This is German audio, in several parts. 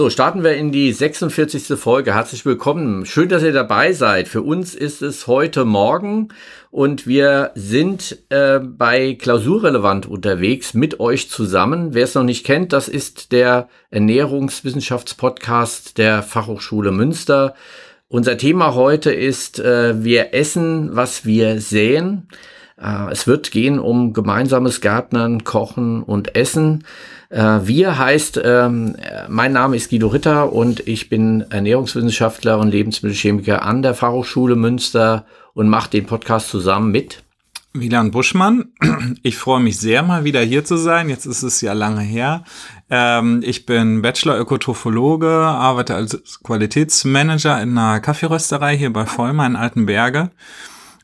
So, starten wir in die 46. Folge. Herzlich willkommen. Schön, dass ihr dabei seid. Für uns ist es heute Morgen und wir sind äh, bei Klausurrelevant unterwegs mit euch zusammen. Wer es noch nicht kennt, das ist der Ernährungswissenschaftspodcast der Fachhochschule Münster. Unser Thema heute ist, äh, wir essen, was wir säen. Äh, es wird gehen um gemeinsames Gärtnern, Kochen und Essen. Äh, wir heißt, ähm, mein Name ist Guido Ritter und ich bin Ernährungswissenschaftler und Lebensmittelchemiker an der Fachhochschule Münster und mache den Podcast zusammen mit Wieland Buschmann. Ich freue mich sehr, mal wieder hier zu sein. Jetzt ist es ja lange her. Ähm, ich bin Bachelor-Ökotrophologe, arbeite als Qualitätsmanager in einer Kaffeerösterei hier bei Vollmer in Altenberge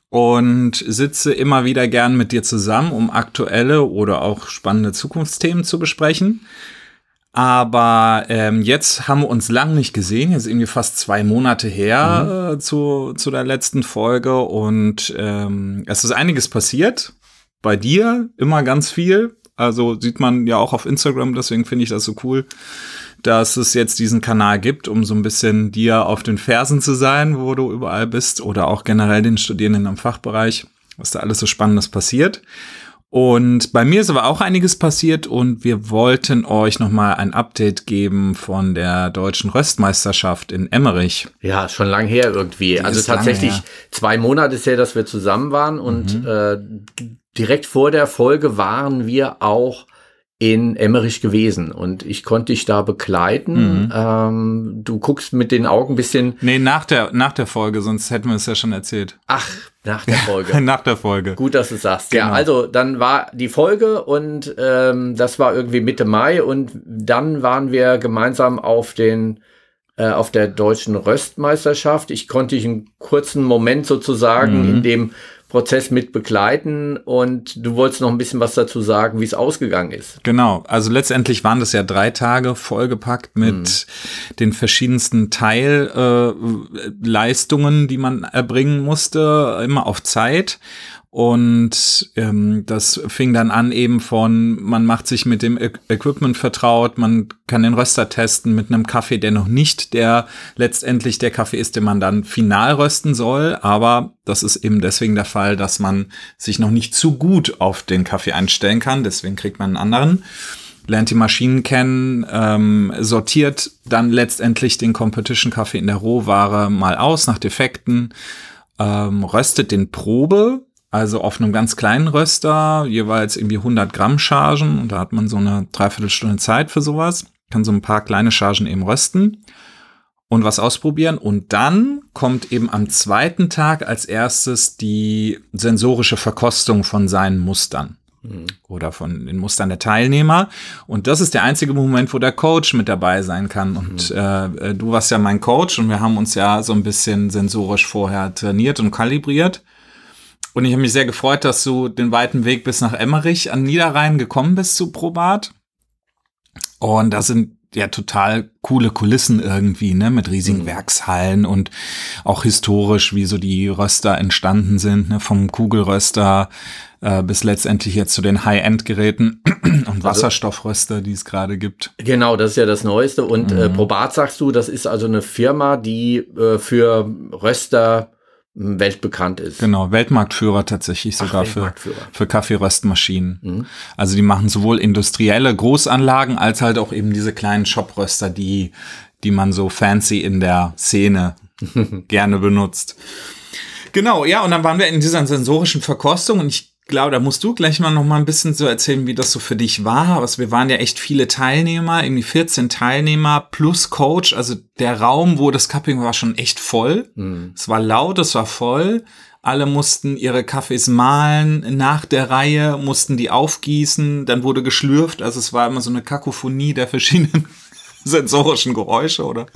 und sitze immer wieder gern mit dir zusammen, um aktuelle oder auch spannende Zukunftsthemen zu besprechen. Aber ähm, jetzt haben wir uns lang nicht gesehen, jetzt irgendwie fast zwei Monate her mhm. äh, zu, zu der letzten Folge und ähm, es ist einiges passiert. Bei dir immer ganz viel. Also sieht man ja auch auf Instagram, deswegen finde ich das so cool dass es jetzt diesen Kanal gibt, um so ein bisschen dir auf den Fersen zu sein, wo du überall bist oder auch generell den Studierenden im Fachbereich, was da alles so Spannendes passiert. Und bei mir ist aber auch einiges passiert und wir wollten euch nochmal ein Update geben von der deutschen Röstmeisterschaft in Emmerich. Ja, schon lang her irgendwie. Die also tatsächlich zwei Monate ist her, dass wir zusammen waren und mhm. äh, direkt vor der Folge waren wir auch in Emmerich gewesen und ich konnte dich da begleiten. Mhm. Ähm, du guckst mit den Augen ein bisschen. Nee, nach der, nach der Folge, sonst hätten wir es ja schon erzählt. Ach, nach der Folge. nach der Folge. Gut, dass du sagst. Genau. Ja, also dann war die Folge und ähm, das war irgendwie Mitte Mai und dann waren wir gemeinsam auf den äh, auf der deutschen Röstmeisterschaft. Ich konnte dich einen kurzen Moment sozusagen mhm. in dem Prozess mit begleiten und du wolltest noch ein bisschen was dazu sagen, wie es ausgegangen ist. Genau, also letztendlich waren das ja drei Tage vollgepackt mit mhm. den verschiedensten Teilleistungen, äh, die man erbringen musste, immer auf Zeit. Und ähm, das fing dann an eben von, man macht sich mit dem e Equipment vertraut, man kann den Röster testen mit einem Kaffee, der noch nicht der letztendlich der Kaffee ist, den man dann final rösten soll. Aber das ist eben deswegen der Fall, dass man sich noch nicht zu gut auf den Kaffee einstellen kann. Deswegen kriegt man einen anderen lernt die Maschinen kennen, ähm, sortiert dann letztendlich den Competition-Kaffee in der Rohware mal aus nach Defekten, ähm, röstet den Probe also auf einem ganz kleinen Röster jeweils irgendwie 100 Gramm Chargen und da hat man so eine Dreiviertelstunde Zeit für sowas. Kann so ein paar kleine Chargen eben rösten und was ausprobieren. Und dann kommt eben am zweiten Tag als erstes die sensorische Verkostung von seinen Mustern mhm. oder von den Mustern der Teilnehmer. Und das ist der einzige Moment, wo der Coach mit dabei sein kann. Und mhm. äh, du warst ja mein Coach und wir haben uns ja so ein bisschen sensorisch vorher trainiert und kalibriert. Und ich habe mich sehr gefreut, dass du den weiten Weg bis nach Emmerich an Niederrhein gekommen bist zu Probat. Und das sind ja total coole Kulissen irgendwie, ne, mit riesigen mhm. Werkshallen und auch historisch, wie so die Röster entstanden sind, ne, vom Kugelröster äh, bis letztendlich jetzt zu den High-End-Geräten und also Wasserstoffröster, die es gerade gibt. Genau, das ist ja das Neueste. Und äh, mhm. äh, Probat sagst du, das ist also eine Firma, die äh, für Röster weltbekannt ist. Genau, Weltmarktführer tatsächlich sogar Ach, für, für Kaffeeröstmaschinen. Mhm. Also die machen sowohl industrielle Großanlagen als halt auch eben diese kleinen Shopröster, die, die man so fancy in der Szene gerne benutzt. Genau, ja, und dann waren wir in dieser sensorischen Verkostung und ich glaube, da musst du gleich mal noch mal ein bisschen so erzählen, wie das so für dich war. Also wir waren ja echt viele Teilnehmer, irgendwie 14 Teilnehmer plus Coach. Also der Raum, wo das Cupping war, schon echt voll. Mhm. Es war laut, es war voll. Alle mussten ihre Kaffees mahlen nach der Reihe, mussten die aufgießen, dann wurde geschlürft. Also es war immer so eine Kakophonie der verschiedenen sensorischen Geräusche, oder?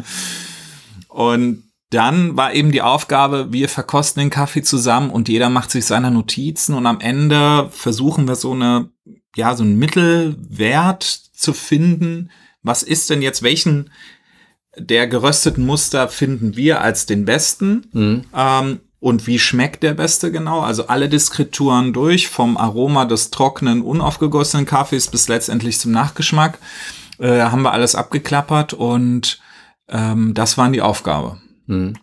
Und dann war eben die Aufgabe, wir verkosten den Kaffee zusammen und jeder macht sich seine Notizen und am Ende versuchen wir so eine, ja, so einen Mittelwert zu finden. Was ist denn jetzt, welchen der gerösteten Muster finden wir als den besten? Mhm. Ähm, und wie schmeckt der beste genau? Also alle Diskrituren durch, vom Aroma des trockenen, unaufgegossenen Kaffees bis letztendlich zum Nachgeschmack. äh, haben wir alles abgeklappert und ähm, das waren die Aufgabe. Mhm.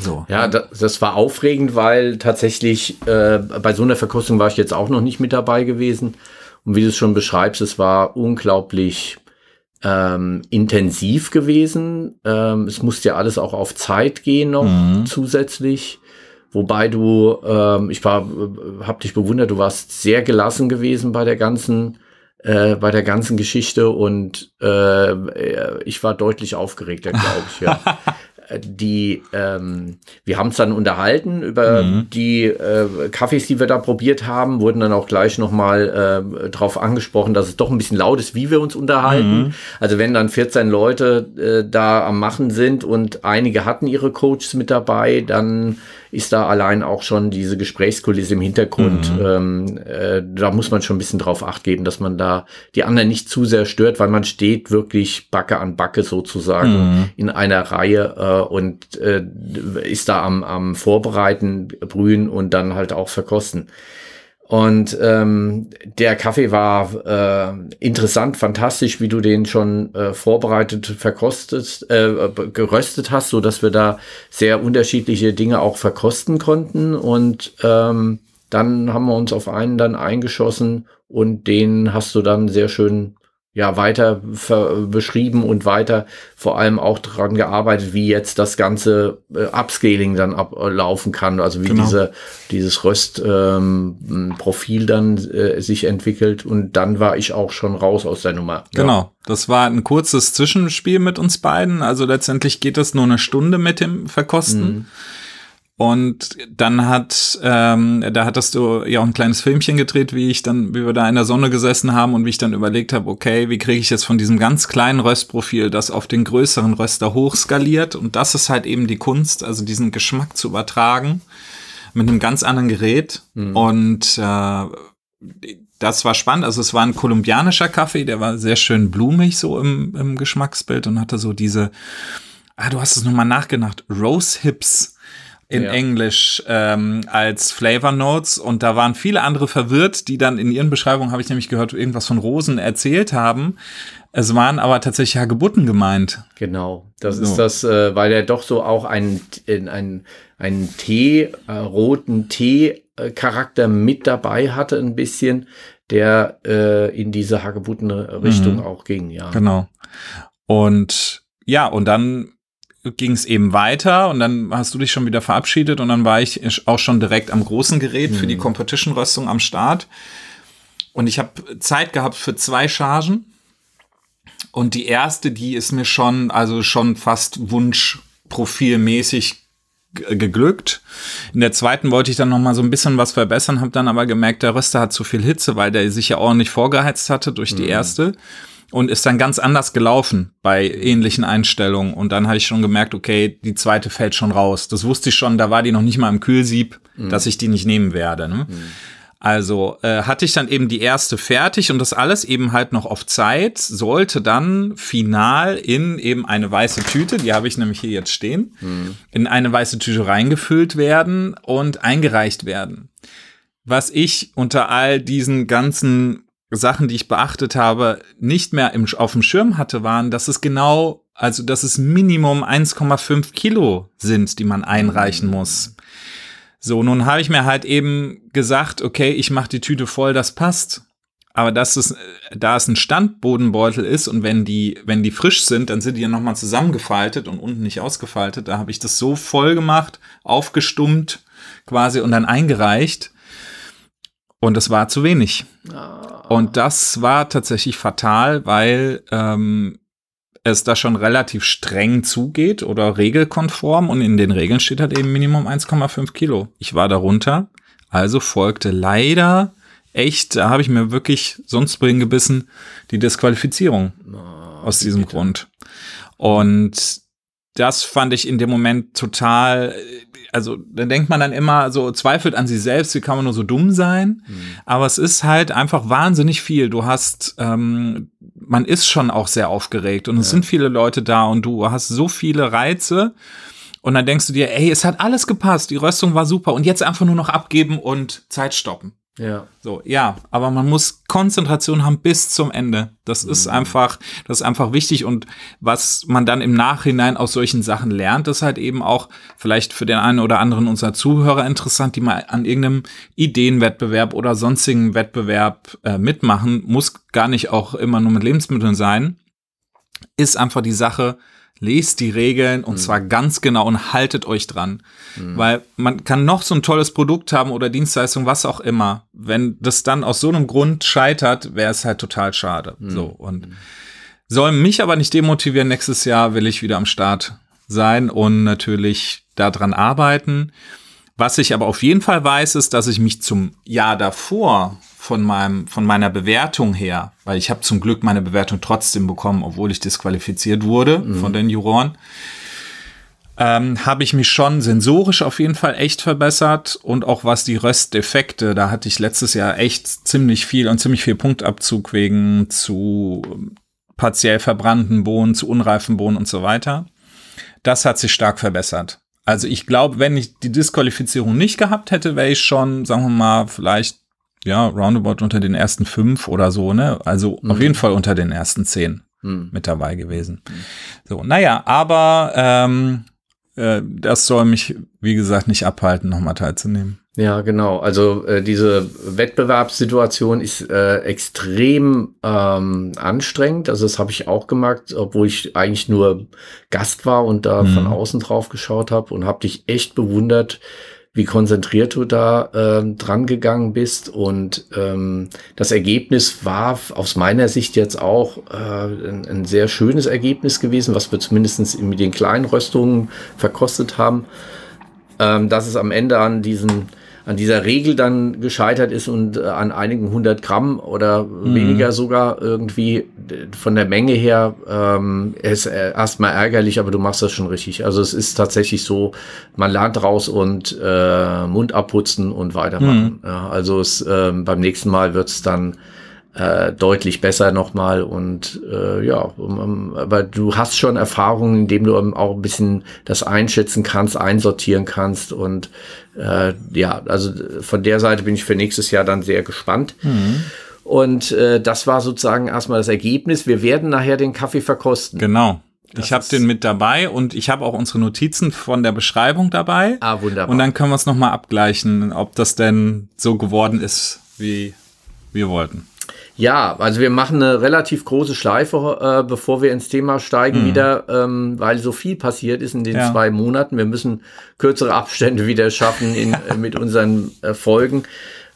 So. Ja, das, das, war aufregend, weil tatsächlich äh, bei so einer Verkostung war ich jetzt auch noch nicht mit dabei gewesen. Und wie du es schon beschreibst, es war unglaublich ähm, intensiv gewesen. Ähm, es musste ja alles auch auf Zeit gehen noch mhm. zusätzlich. Wobei du, ähm, ich war, äh, hab dich bewundert, du warst sehr gelassen gewesen bei der ganzen, äh, bei der ganzen Geschichte und äh, ich war deutlich aufgeregter, glaube ich. Ja. die, ähm, wir haben es dann unterhalten über mhm. die äh, Kaffees, die wir da probiert haben, wurden dann auch gleich nochmal äh, darauf angesprochen, dass es doch ein bisschen laut ist, wie wir uns unterhalten. Mhm. Also wenn dann 14 Leute äh, da am Machen sind und einige hatten ihre Coaches mit dabei, dann ist da allein auch schon diese Gesprächskulisse im Hintergrund. Mhm. Ähm, äh, da muss man schon ein bisschen drauf acht geben, dass man da die anderen nicht zu sehr stört, weil man steht wirklich Backe an Backe sozusagen mhm. in einer Reihe äh, und äh, ist da am, am Vorbereiten, Brühen und dann halt auch verkosten. Und ähm, der Kaffee war äh, interessant, fantastisch, wie du den schon äh, vorbereitet, verkostet, äh, geröstet hast, so dass wir da sehr unterschiedliche Dinge auch verkosten konnten. Und ähm, dann haben wir uns auf einen dann eingeschossen und den hast du dann sehr schön ja weiter beschrieben und weiter vor allem auch daran gearbeitet, wie jetzt das ganze äh, Upscaling dann ablaufen kann, also wie genau. diese dieses Röstprofil ähm, dann äh, sich entwickelt und dann war ich auch schon raus aus der Nummer. Genau, ja. das war ein kurzes Zwischenspiel mit uns beiden, also letztendlich geht es nur eine Stunde mit dem Verkosten. Mhm. Und dann hat, ähm, da hattest du ja auch ein kleines Filmchen gedreht, wie ich dann, wie wir da in der Sonne gesessen haben und wie ich dann überlegt habe, okay, wie kriege ich jetzt von diesem ganz kleinen Röstprofil das auf den größeren Röster hochskaliert? Und das ist halt eben die Kunst, also diesen Geschmack zu übertragen mit einem ganz anderen Gerät. Mhm. Und äh, das war spannend. Also es war ein kolumbianischer Kaffee, der war sehr schön blumig so im, im Geschmacksbild und hatte so diese, ah, du hast es nochmal nachgedacht, Rose Hips in ja. Englisch ähm, als Flavor Notes und da waren viele andere verwirrt, die dann in ihren Beschreibungen, habe ich nämlich gehört, irgendwas von Rosen erzählt haben. Es waren aber tatsächlich Hagebutten gemeint. Genau, das so. ist das, äh, weil er doch so auch einen, einen, einen Tee, äh, roten Tee-Charakter mit dabei hatte, ein bisschen, der äh, in diese Hagebutten-Richtung mhm. auch ging, ja. Genau. Und ja, und dann ging es eben weiter und dann hast du dich schon wieder verabschiedet und dann war ich auch schon direkt am großen Gerät mhm. für die mhm. Competition-Röstung am Start. Und ich habe Zeit gehabt für zwei Chargen. Und die erste, die ist mir schon, also schon fast wunschprofilmäßig geglückt. In der zweiten wollte ich dann noch mal so ein bisschen was verbessern, habe dann aber gemerkt, der Röster hat zu viel Hitze, weil der sich ja ordentlich vorgeheizt hatte durch die mhm. erste und ist dann ganz anders gelaufen bei ähnlichen Einstellungen. Und dann habe ich schon gemerkt, okay, die zweite fällt schon raus. Das wusste ich schon, da war die noch nicht mal im Kühlsieb, mhm. dass ich die nicht nehmen werde. Ne? Mhm. Also äh, hatte ich dann eben die erste fertig und das alles eben halt noch auf Zeit, sollte dann final in eben eine weiße Tüte, die habe ich nämlich hier jetzt stehen, mhm. in eine weiße Tüte reingefüllt werden und eingereicht werden. Was ich unter all diesen ganzen Sachen, die ich beachtet habe, nicht mehr im, auf dem Schirm hatte, waren, dass es genau, also dass es Minimum 1,5 Kilo sind, die man einreichen mhm. muss. So, nun habe ich mir halt eben gesagt, okay, ich mache die Tüte voll, das passt. Aber dass es, da es ein Standbodenbeutel ist und wenn die, wenn die frisch sind, dann sind die ja nochmal zusammengefaltet und unten nicht ausgefaltet. Da habe ich das so voll gemacht, aufgestummt quasi und dann eingereicht. Und es war zu wenig. Oh. Und das war tatsächlich fatal, weil ähm, es da schon relativ streng zugeht oder regelkonform und in den Regeln steht halt eben Minimum 1,5 Kilo. Ich war darunter, also folgte leider echt, da habe ich mir wirklich sonst gebissen, die Disqualifizierung oh, aus diesem bitte. Grund. Und das fand ich in dem Moment total also da denkt man dann immer so, zweifelt an sich selbst, wie kann man nur so dumm sein? Mhm. Aber es ist halt einfach wahnsinnig viel. Du hast, ähm, man ist schon auch sehr aufgeregt und es sind viele Leute da und du hast so viele Reize. Und dann denkst du dir, ey, es hat alles gepasst, die Röstung war super und jetzt einfach nur noch abgeben und Zeit stoppen. Ja. So, ja, aber man muss Konzentration haben bis zum Ende. Das ist Mhm. einfach, das ist einfach wichtig und was man dann im Nachhinein aus solchen Sachen lernt, ist halt eben auch vielleicht für den einen oder anderen unserer Zuhörer interessant, die mal an irgendeinem Ideenwettbewerb oder sonstigen Wettbewerb äh, mitmachen, muss gar nicht auch immer nur mit Lebensmitteln sein, ist einfach die Sache, lest die Regeln und zwar ganz genau und haltet euch dran. Weil man kann noch so ein tolles Produkt haben oder Dienstleistung, was auch immer. Wenn das dann aus so einem Grund scheitert, wäre es halt total schade. So und soll mich aber nicht demotivieren. Nächstes Jahr will ich wieder am Start sein und natürlich daran arbeiten. Was ich aber auf jeden Fall weiß, ist, dass ich mich zum Jahr davor von meinem von meiner Bewertung her, weil ich habe zum Glück meine Bewertung trotzdem bekommen, obwohl ich disqualifiziert wurde von den Juroren, ähm, habe ich mich schon sensorisch auf jeden Fall echt verbessert und auch was die Röstdefekte, da hatte ich letztes Jahr echt ziemlich viel und ziemlich viel Punktabzug wegen zu partiell verbrannten Bohnen, zu unreifen Bohnen und so weiter. Das hat sich stark verbessert. Also ich glaube, wenn ich die Disqualifizierung nicht gehabt hätte, wäre ich schon, sagen wir mal, vielleicht ja roundabout unter den ersten fünf oder so, ne? Also auf jeden Fall unter den ersten zehn Hm. mit dabei gewesen. So, naja, aber ähm, äh, das soll mich, wie gesagt, nicht abhalten, nochmal teilzunehmen. Ja, genau. Also äh, diese Wettbewerbssituation ist äh, extrem ähm, anstrengend. Also das habe ich auch gemerkt, obwohl ich eigentlich nur Gast war und da Mhm. von außen drauf geschaut habe und habe dich echt bewundert, wie konzentriert du da ähm, dran gegangen bist. Und ähm, das Ergebnis war aus meiner Sicht jetzt auch äh, ein, ein sehr schönes Ergebnis gewesen, was wir zumindest mit den kleinen Röstungen verkostet haben ähm, dass es am Ende an diesen an dieser Regel dann gescheitert ist und äh, an einigen hundert Gramm oder weniger sogar irgendwie äh, von der Menge her ähm, ist äh, erstmal ärgerlich, aber du machst das schon richtig. Also es ist tatsächlich so, man lernt raus und äh, Mund abputzen und weitermachen. Ja, also es, ähm, beim nächsten Mal wird es dann äh, deutlich besser nochmal und äh, ja, um, um, aber du hast schon Erfahrungen, indem du auch ein bisschen das einschätzen kannst, einsortieren kannst und äh, ja, also von der Seite bin ich für nächstes Jahr dann sehr gespannt. Und äh, das war sozusagen erstmal das Ergebnis. Wir werden nachher den Kaffee verkosten. Genau. Das ich habe den mit dabei und ich habe auch unsere Notizen von der Beschreibung dabei. Ah, wunderbar. Und dann können wir es nochmal abgleichen, ob das denn so geworden ist, wie wir wollten. Ja, also wir machen eine relativ große Schleife, äh, bevor wir ins Thema steigen wieder, ähm, weil so viel passiert ist in den Ja. zwei Monaten. Wir müssen kürzere Abstände wieder schaffen in, äh, mit unseren äh, Folgen,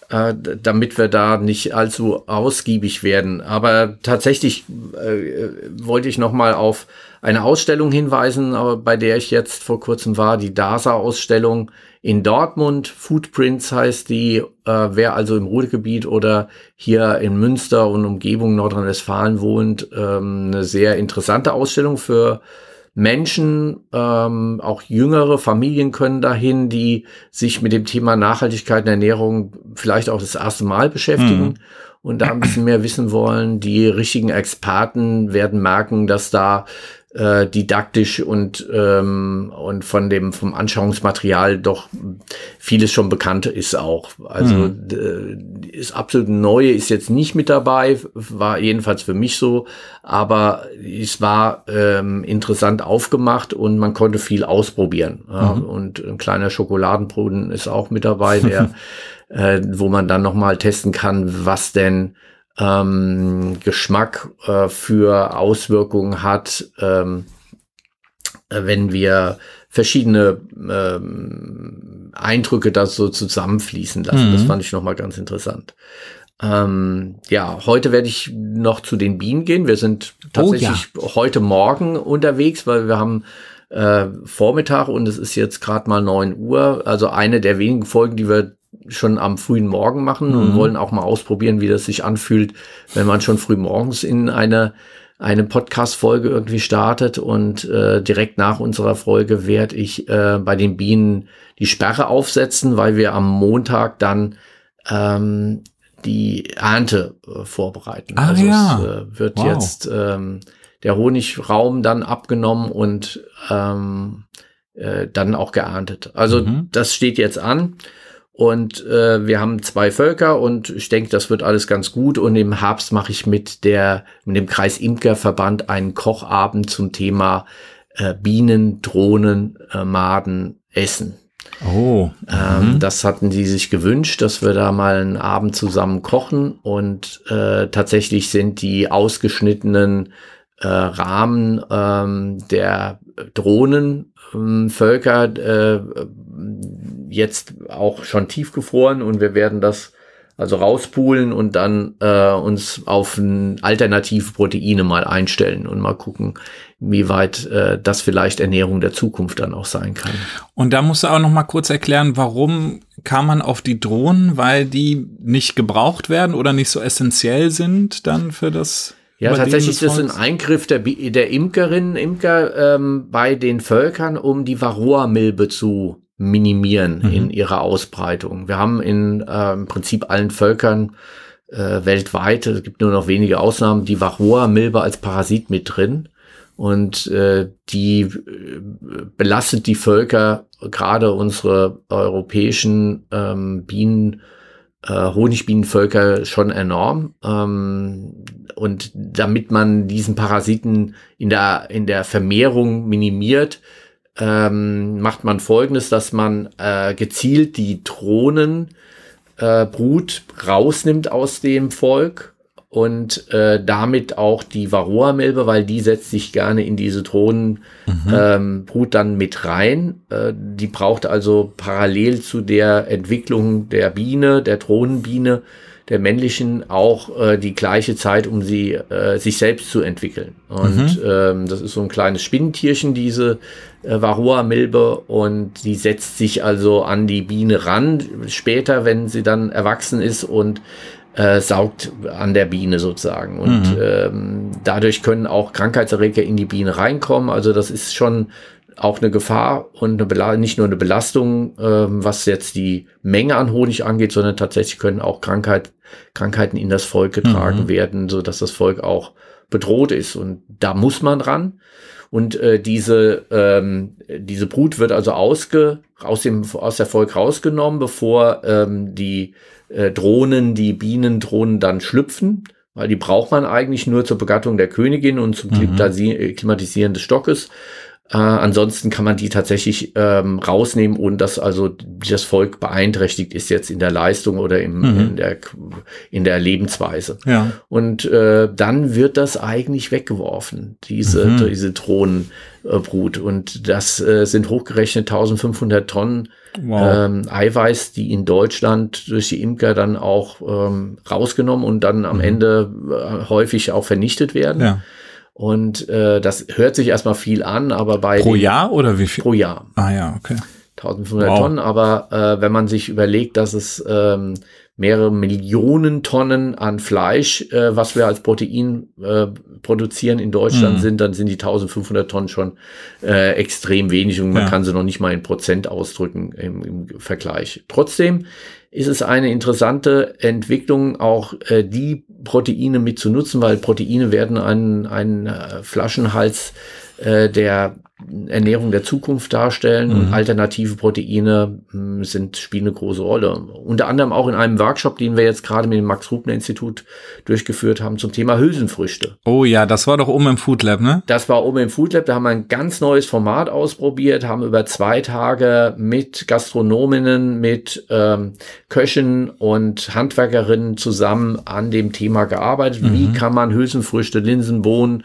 äh, damit wir da nicht allzu ausgiebig werden. Aber tatsächlich äh, äh, wollte ich noch mal auf eine Ausstellung hinweisen, bei der ich jetzt vor kurzem war, die DASA-Ausstellung in Dortmund. Footprints heißt die, äh, wer also im Ruhrgebiet oder hier in Münster und Umgebung Nordrhein-Westfalen wohnt, ähm, eine sehr interessante Ausstellung für Menschen, ähm, auch jüngere Familien können dahin, die sich mit dem Thema Nachhaltigkeit und Ernährung vielleicht auch das erste Mal beschäftigen und da ein bisschen mehr wissen wollen. Die richtigen Experten werden merken, dass da äh, didaktisch und, ähm, und von dem vom Anschauungsmaterial doch vieles schon bekannt ist auch. Also d- ist absolut Neue ist jetzt nicht mit dabei, war jedenfalls für mich so, aber es war ähm, interessant aufgemacht und man konnte viel ausprobieren. Ja, Und ein kleiner Schokoladenbrunnen ist auch mit dabei, der, äh, wo man dann noch mal testen kann, was denn ähm, Geschmack äh, für Auswirkungen hat, ähm, äh, wenn wir verschiedene ähm, Eindrücke da so zusammenfließen lassen. Mhm. Das fand ich nochmal ganz interessant. Ähm, ja, heute werde ich noch zu den Bienen gehen. Wir sind tatsächlich heute Morgen unterwegs, weil wir haben äh, Vormittag und es ist jetzt gerade mal 9 Uhr. Also eine der wenigen Folgen, die wir schon am frühen Morgen machen und Mhm. wollen auch mal ausprobieren, wie das sich anfühlt, wenn man schon früh morgens in eine eine Podcast-Folge irgendwie startet und äh, direkt nach unserer Folge werde ich äh, bei den Bienen die Sperre aufsetzen, weil wir am Montag dann ähm, die Ernte äh, vorbereiten. Ah, also ja. es äh, wird Wow. jetzt ähm, der Honigraum dann abgenommen und ähm, äh, dann auch geerntet. Also Mhm. das steht jetzt an. Und äh, wir haben zwei Völker und ich denke, das wird alles ganz gut. Und im Herbst mache ich mit der mit dem Kreis Imkerverband einen Kochabend zum Thema äh, Bienen, Drohnen, äh, Maden, Essen. Oh. Ähm, mhm. Das hatten die sich gewünscht, dass wir da mal einen Abend zusammen kochen. Und äh, tatsächlich sind die ausgeschnittenen äh, Rahmen ähm, der Drohnenvölker äh, jetzt auch schon tiefgefroren und wir werden das also rauspulen und dann äh, uns auf alternative Proteine mal einstellen und mal gucken, wie weit äh, das vielleicht Ernährung der Zukunft dann auch sein kann. Und da musst du auch noch mal kurz erklären, warum kam man auf die Drohnen, weil die nicht gebraucht werden oder nicht so essentiell sind dann für das ja, tatsächlich ist das ein Eingriff der, der Imkerinnen, Imker ähm, bei den Völkern, um die Varroa-Milbe zu minimieren mhm. in ihrer Ausbreitung. Wir haben in äh, im Prinzip allen Völkern äh, weltweit, es gibt nur noch wenige Ausnahmen, die Varroa-Milbe als Parasit mit drin. Und äh, die äh, belastet die Völker, gerade unsere europäischen ähm, Bienen, äh, Honigbienenvölker schon enorm. Ähm, und damit man diesen Parasiten in der, in der Vermehrung minimiert, ähm, macht man folgendes, dass man äh, gezielt die Drohnenbrut äh, rausnimmt aus dem Volk und äh, damit auch die Varroa-Milbe, weil die setzt sich gerne in diese Drohnenbrut mhm. ähm, dann mit rein. Äh, die braucht also parallel zu der Entwicklung der Biene, der Drohnenbiene, der männlichen auch äh, die gleiche Zeit, um sie äh, sich selbst zu entwickeln. Und mhm. ähm, das ist so ein kleines Spinnentierchen, diese äh, Varroa-Milbe, und die setzt sich also an die Biene ran, später, wenn sie dann erwachsen ist und äh, saugt an der Biene sozusagen. Und mhm. ähm, dadurch können auch Krankheitserreger in die Biene reinkommen. Also das ist schon auch eine Gefahr und eine nicht nur eine Belastung, ähm, was jetzt die Menge an Honig angeht, sondern tatsächlich können auch Krankheit, Krankheiten in das Volk getragen mhm. werden, so dass das Volk auch bedroht ist. Und da muss man ran. Und äh, diese, ähm, diese Brut wird also ausge, aus, dem, aus der Volk rausgenommen, bevor ähm, die äh, Drohnen, die Bienendrohnen dann schlüpfen weil die braucht man eigentlich nur zur Begattung der Königin und zum mhm. Klimatisieren des Stockes. Äh, ansonsten kann man die tatsächlich ähm, rausnehmen, ohne dass also das Volk beeinträchtigt ist jetzt in der Leistung oder im, mhm. in, der, in der Lebensweise. Ja. Und äh, dann wird das eigentlich weggeworfen, diese, mhm. diese Drohnenbrut. Und das äh, sind hochgerechnet 1500 Tonnen wow. ähm, Eiweiß, die in Deutschland durch die Imker dann auch ähm, rausgenommen und dann am mhm. Ende äh, häufig auch vernichtet werden. Ja. Und äh, das hört sich erstmal viel an, aber bei pro Jahr oder wie viel? Pro Jahr. Ah ja, okay. 1500 wow. Tonnen, aber äh, wenn man sich überlegt, dass es ähm, mehrere Millionen Tonnen an Fleisch, äh, was wir als Protein äh, produzieren in Deutschland mm. sind, dann sind die 1500 Tonnen schon äh, extrem wenig und man ja. kann sie noch nicht mal in Prozent ausdrücken im, im Vergleich. Trotzdem ist es eine interessante Entwicklung, auch äh, die Proteine mit zu nutzen, weil Proteine werden ein, ein äh, Flaschenhals äh, der Ernährung der Zukunft darstellen mhm. und alternative Proteine mh, hm, sind, spielen eine große Rolle. Unter anderem auch in einem Workshop, den wir jetzt gerade mit dem Max-Rubner-Institut durchgeführt haben zum Thema Hülsenfrüchte. Oh ja, das war doch oben im Food Lab, ne? Das war oben im Food Lab, da haben wir ein ganz neues Format ausprobiert, haben über zwei Tage mit Gastronominnen, mit ähm, Köchen und Handwerkerinnen zusammen an dem Thema gearbeitet. Mhm. Wie kann man Hülsenfrüchte, Linsen, Bohnen,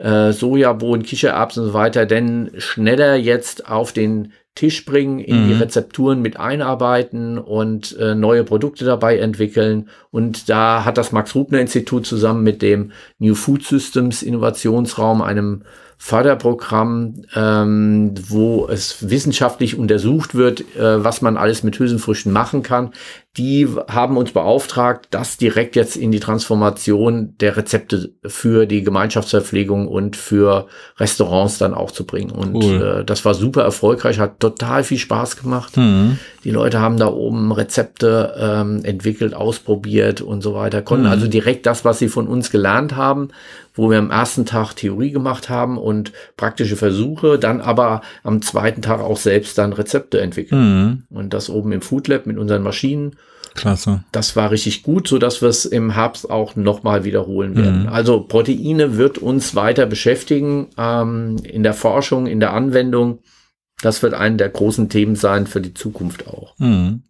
äh, Sojabohnen, Kichererbsen und so weiter denn schneller jetzt auf den Tisch bringen, in mhm. die Rezepturen mit einarbeiten und äh, neue Produkte dabei entwickeln. Und da hat das Max-Rubner-Institut zusammen mit dem New Food Systems Innovationsraum, einem Förderprogramm, ähm, wo es wissenschaftlich untersucht wird, äh, was man alles mit Hülsenfrüchten machen kann. Die haben uns beauftragt, das direkt jetzt in die Transformation der Rezepte für die Gemeinschaftsverpflegung und für Restaurants dann auch zu bringen. Und cool. äh, das war super erfolgreich, hat total viel Spaß gemacht. Mhm. Die Leute haben da oben Rezepte ähm, entwickelt, ausprobiert und so weiter, konnten mhm. also direkt das, was sie von uns gelernt haben, wo wir am ersten Tag Theorie gemacht haben und praktische Versuche, dann aber am zweiten Tag auch selbst dann Rezepte entwickeln. Mhm. Und das oben im Food Lab mit unseren Maschinen. Klasse. Das war richtig gut, so dass wir es im Herbst auch nochmal wiederholen werden. Mhm. Also Proteine wird uns weiter beschäftigen ähm, in der Forschung, in der Anwendung. Das wird ein der großen Themen sein für die Zukunft auch. Mhm.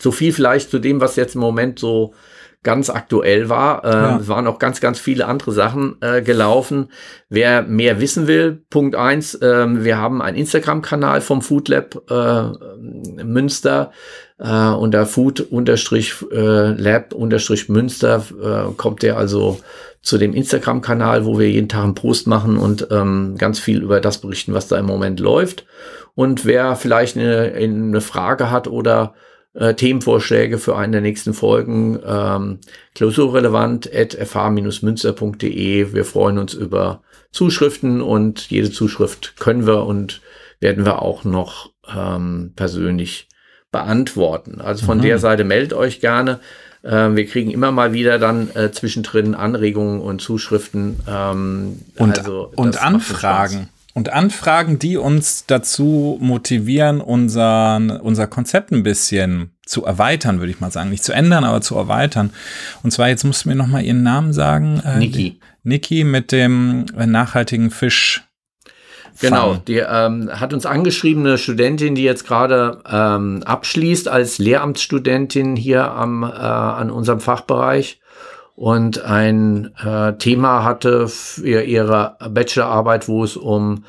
So viel vielleicht zu dem, was jetzt im Moment so ganz aktuell war. Äh, ja. Es waren auch ganz, ganz viele andere Sachen äh, gelaufen. Wer mehr wissen will, Punkt eins, äh, wir haben einen Instagram-Kanal vom Food Lab äh, Münster äh, unter Food-Lab-Münster äh, kommt der also zu dem Instagram-Kanal, wo wir jeden Tag einen Post machen und ähm, ganz viel über das berichten, was da im Moment läuft. Und wer vielleicht eine, eine Frage hat oder äh, Themenvorschläge für eine der nächsten Folgen, ähm, klausurrelevant at fh-münster.de. Wir freuen uns über Zuschriften und jede Zuschrift können wir und werden wir auch noch ähm, persönlich beantworten. Also von mhm. der Seite meldet euch gerne. Ähm, wir kriegen immer mal wieder dann äh, zwischendrin Anregungen und Zuschriften. Ähm, und also, und Anfragen. Und Anfragen, die uns dazu motivieren, unser, unser Konzept ein bisschen zu erweitern, würde ich mal sagen. Nicht zu ändern, aber zu erweitern. Und zwar, jetzt musst du mir noch mal ihren Namen sagen. Äh, Niki. Niki mit dem äh, nachhaltigen Fisch. Genau, die ähm, hat uns angeschrieben, eine Studentin, die jetzt gerade ähm, abschließt als Lehramtsstudentin hier am, äh, an unserem Fachbereich und ein äh, Thema hatte für ihre Bachelorarbeit, wo es um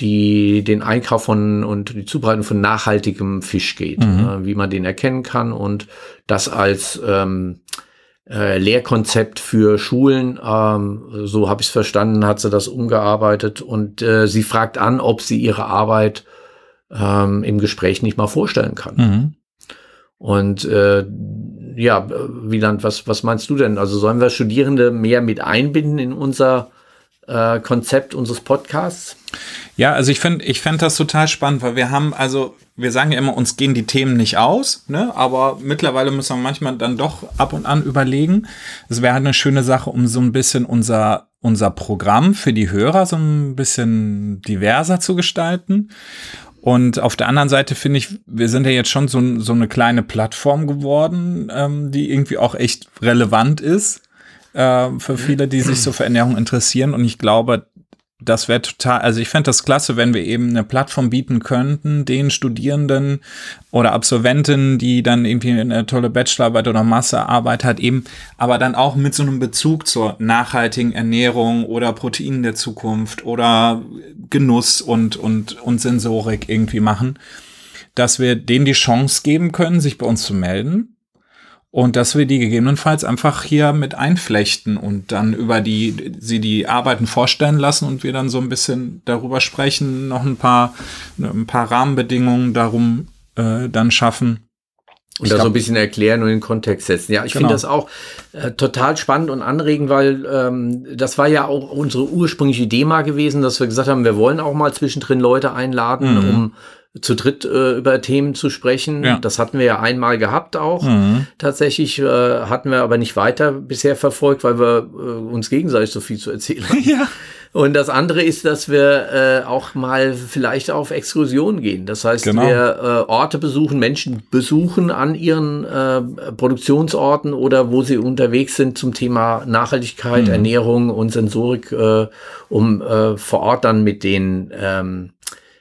die, den Einkauf von und die Zubereitung von nachhaltigem Fisch geht, mhm. äh, wie man den erkennen kann und das als ähm, äh, Lehrkonzept für Schulen, ähm, so habe ich es verstanden, hat sie das umgearbeitet und äh, sie fragt an, ob sie ihre Arbeit ähm, im Gespräch nicht mal vorstellen kann. Mhm. Und äh, ja, Wieland, was, was meinst du denn? Also sollen wir Studierende mehr mit einbinden in unser äh, Konzept unseres Podcasts? Ja, also ich finde, ich fände das total spannend, weil wir haben, also wir sagen ja immer, uns gehen die Themen nicht aus, ne? aber mittlerweile müssen wir manchmal dann doch ab und an überlegen. Es wäre halt eine schöne Sache, um so ein bisschen unser, unser Programm für die Hörer so ein bisschen diverser zu gestalten. Und auf der anderen Seite finde ich, wir sind ja jetzt schon so, so eine kleine Plattform geworden, ähm, die irgendwie auch echt relevant ist äh, für viele, die sich so für Ernährung interessieren. Und ich glaube, das wäre total, also ich fände das klasse, wenn wir eben eine Plattform bieten könnten, den Studierenden oder Absolventen, die dann irgendwie eine tolle Bachelorarbeit oder Massearbeit hat, eben, aber dann auch mit so einem Bezug zur nachhaltigen Ernährung oder Proteinen der Zukunft oder Genuss und, und, und Sensorik irgendwie machen, dass wir denen die Chance geben können, sich bei uns zu melden und dass wir die gegebenenfalls einfach hier mit einflechten und dann über die sie die Arbeiten vorstellen lassen und wir dann so ein bisschen darüber sprechen, noch ein paar ein paar Rahmenbedingungen darum äh, dann schaffen. Und da so ein bisschen erklären und in den Kontext setzen. Ja, ich genau. finde das auch äh, total spannend und anregend, weil ähm, das war ja auch unsere ursprüngliche Idee mal gewesen, dass wir gesagt haben, wir wollen auch mal zwischendrin Leute einladen, mhm. um zu dritt äh, über Themen zu sprechen. Ja. Das hatten wir ja einmal gehabt auch. Mhm. Tatsächlich äh, hatten wir aber nicht weiter bisher verfolgt, weil wir äh, uns gegenseitig so viel zu erzählen haben. Ja. Und das andere ist, dass wir äh, auch mal vielleicht auf Exkursionen gehen. Das heißt, genau. wir äh, Orte besuchen, Menschen besuchen an ihren äh, Produktionsorten oder wo sie unterwegs sind zum Thema Nachhaltigkeit, mhm. Ernährung und Sensorik, äh, um äh, vor Ort dann mit den ähm,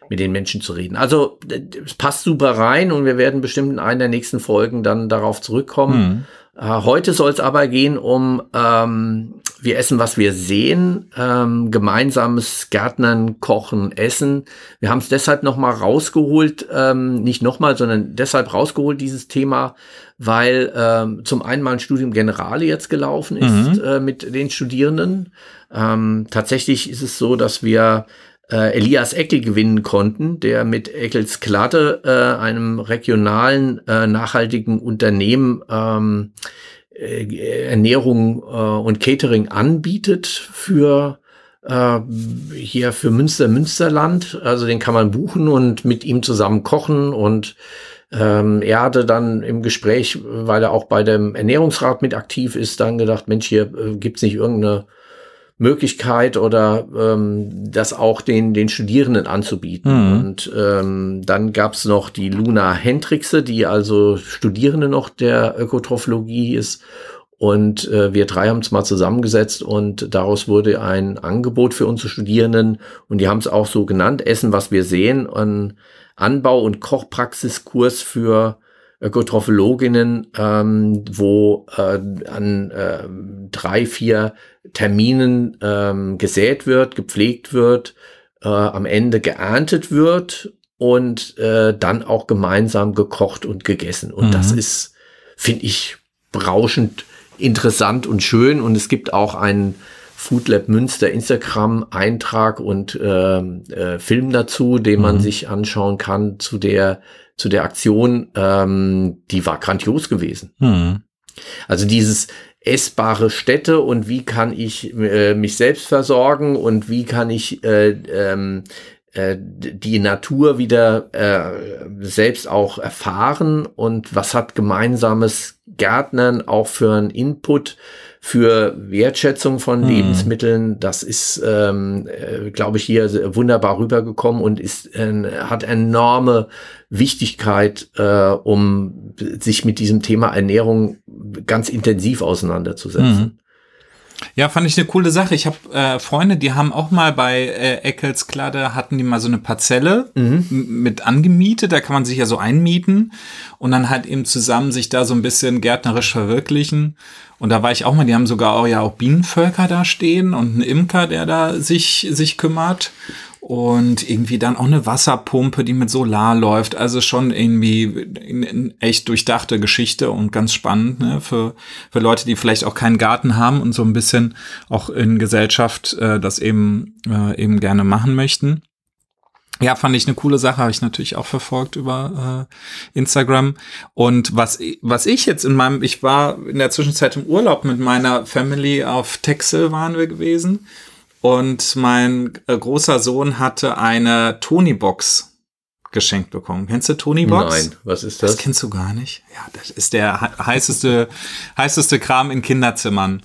mit den Menschen zu reden. Also es passt super rein und wir werden bestimmt in einer der nächsten Folgen dann darauf zurückkommen. Mhm. Äh, heute soll es aber gehen um ähm, wir essen, was wir sehen, ähm, gemeinsames Gärtnern, Kochen, Essen. Wir haben es deshalb nochmal rausgeholt, ähm, nicht nochmal, sondern deshalb rausgeholt, dieses Thema, weil ähm, zum einen mal ein Studium Generale jetzt gelaufen ist mhm. äh, mit den Studierenden. Ähm, tatsächlich ist es so, dass wir äh, Elias Eckel gewinnen konnten, der mit Eckels Klatte, äh, einem regionalen äh, nachhaltigen Unternehmen, ähm, äh, Ernährung äh, und Catering anbietet für äh, hier für Münster Münsterland. Also den kann man buchen und mit ihm zusammen kochen und Ähm, er hatte dann im Gespräch, weil er auch bei dem Ernährungsrat mit aktiv ist, dann gedacht, Mensch, hier äh, gibt's nicht irgendeine Möglichkeit oder ähm, das auch den, den Studierenden anzubieten. Mhm. Und ähm, dann gab's noch die Luna Hendrixe, die also Studierende noch der Ökotrophologie ist. Und äh, wir drei haben es mal zusammengesetzt und daraus wurde ein Angebot für unsere Studierenden und die haben es auch so genannt, Essen, was wir sehen, ein Anbau- und Kochpraxiskurs für Ökotrophologinnen, ähm, wo äh, an äh, drei, vier Terminen ähm, gesät wird, gepflegt wird, äh, am Ende geerntet wird und äh, dann auch gemeinsam gekocht und gegessen. Und mhm. das ist, finde ich, berauschend interessant und schön. Und es gibt auch einen Food Lab Münster Instagram-Eintrag und äh, äh, Film dazu, den man mhm. sich anschauen kann zu der, zu der Aktion. Ähm, die war grandios gewesen. Mhm. Also dieses essbare Städte und wie kann ich äh, mich selbst versorgen und wie kann ich äh, ähm, äh, die Natur wieder äh, selbst auch erfahren und was hat gemeinsames Gärtnern auch für einen Input für Wertschätzung von hm. Lebensmitteln. Das ist, ähm, äh, glaube ich, hier wunderbar rübergekommen und ist äh, hat enorme Wichtigkeit, äh, um sich mit diesem Thema Ernährung ganz intensiv auseinanderzusetzen. Mhm. Ja, fand ich eine coole Sache. Ich habe äh, Freunde, die haben auch mal bei äh, Eckelsklade, hatten die mal so eine Parzelle mhm. mit angemietet. Da kann man sich ja so einmieten und dann halt eben zusammen sich da so ein bisschen gärtnerisch verwirklichen. Und da war ich auch mal, die haben sogar auch ja auch Bienenvölker da stehen und einen Imker, der da sich, sich kümmert und irgendwie dann auch eine Wasserpumpe, die mit Solar läuft. Also schon irgendwie echt durchdachte Geschichte und ganz spannend ne? für, für Leute, die vielleicht auch keinen Garten haben und so ein bisschen auch in Gesellschaft äh, das eben, äh, eben gerne machen möchten. Ja, fand ich eine coole Sache, habe ich natürlich auch verfolgt über äh, Instagram. Und was, was ich jetzt in meinem, ich war in der Zwischenzeit im Urlaub mit meiner Family auf Texel waren wir gewesen. Und mein äh, großer Sohn hatte eine Tony-Box geschenkt bekommen. Kennst du Tony Box? Nein, was ist das? Das kennst du gar nicht. Ja, das ist der heißeste, heißeste Kram in Kinderzimmern.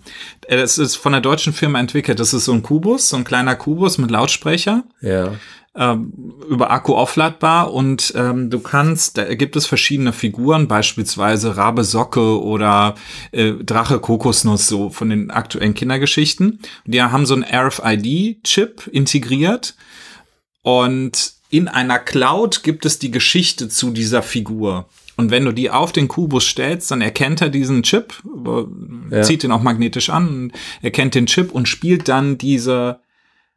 Das ist von der deutschen Firma entwickelt. Das ist so ein Kubus, so ein kleiner Kubus mit Lautsprecher. Ja ähm, über Akku aufladbar und ähm, du kannst, da gibt es verschiedene Figuren, beispielsweise Rabe Socke oder äh, Drache Kokosnuss, so von den aktuellen Kindergeschichten. Die haben so einen RFID-Chip integriert und in einer Cloud gibt es die Geschichte zu dieser Figur. Und wenn du die auf den Kubus stellst, dann erkennt er diesen Chip, ja. zieht ihn auch magnetisch an, erkennt den Chip und spielt dann diese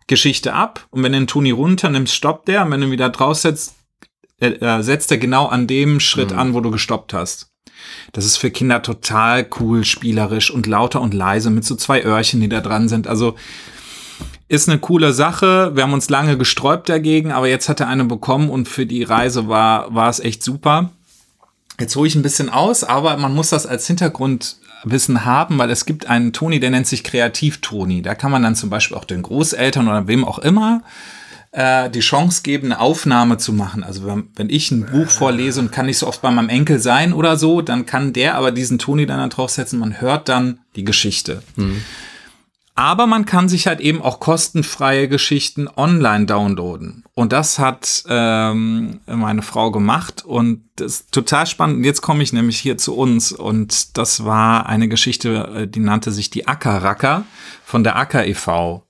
Geschichte ab und wenn du den Toni runternimmst, stoppt der und wenn du ihn wieder draufsetzt, äh, äh, setzt er genau an dem Schritt mhm. an, wo du gestoppt hast. Das ist für Kinder total cool, spielerisch und lauter und leise mit so zwei Öhrchen, die da dran sind. Also ist eine coole Sache. Wir haben uns lange gesträubt dagegen, aber jetzt hat er eine bekommen und für die Reise war, war es echt super. Jetzt hole ich ein bisschen aus, aber man muss das als Hintergrund Wissen haben, weil es gibt einen Toni, der nennt sich Kreativ-Toni. Da kann man dann zum Beispiel auch den Großeltern oder wem auch immer äh, die Chance geben, eine Aufnahme zu machen. Also wenn, ich ein Buch vorlese und kann nicht so oft bei meinem Enkel sein oder so, dann kann der aber diesen Toni dann da draufsetzen. Man hört dann die Geschichte. Mhm. Aber man kann sich halt eben auch kostenfreie Geschichten online downloaden. Und das hat ähm, meine Frau gemacht und das ist total spannend. Jetzt komme ich nämlich hier zu uns und das war eine Geschichte, äh, die nannte sich die Ackerracker von der Acker e.V.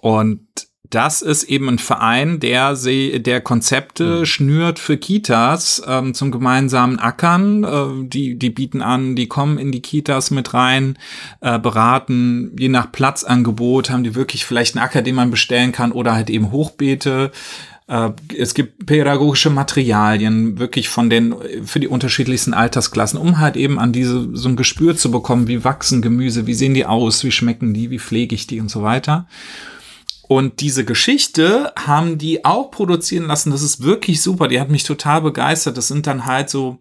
Und das ist eben ein Verein, der, sie, der Konzepte mhm. schnürt für Kitas ähm, zum gemeinsamen Ackern. Äh, die, die bieten an, die kommen in die Kitas mit rein, äh, beraten, je nach Platzangebot haben die wirklich vielleicht einen Acker, den man bestellen kann oder halt eben Hochbeete. Äh, es gibt pädagogische Materialien, wirklich von den, für die unterschiedlichsten Altersklassen, um halt eben an diese, so ein Gespür zu bekommen, wie wachsen Gemüse, wie sehen die aus, wie schmecken die, wie pflege ich die und so weiter. Und diese Geschichte haben die auch produzieren lassen. Das ist wirklich super. Die hat mich total begeistert. Das sind dann halt so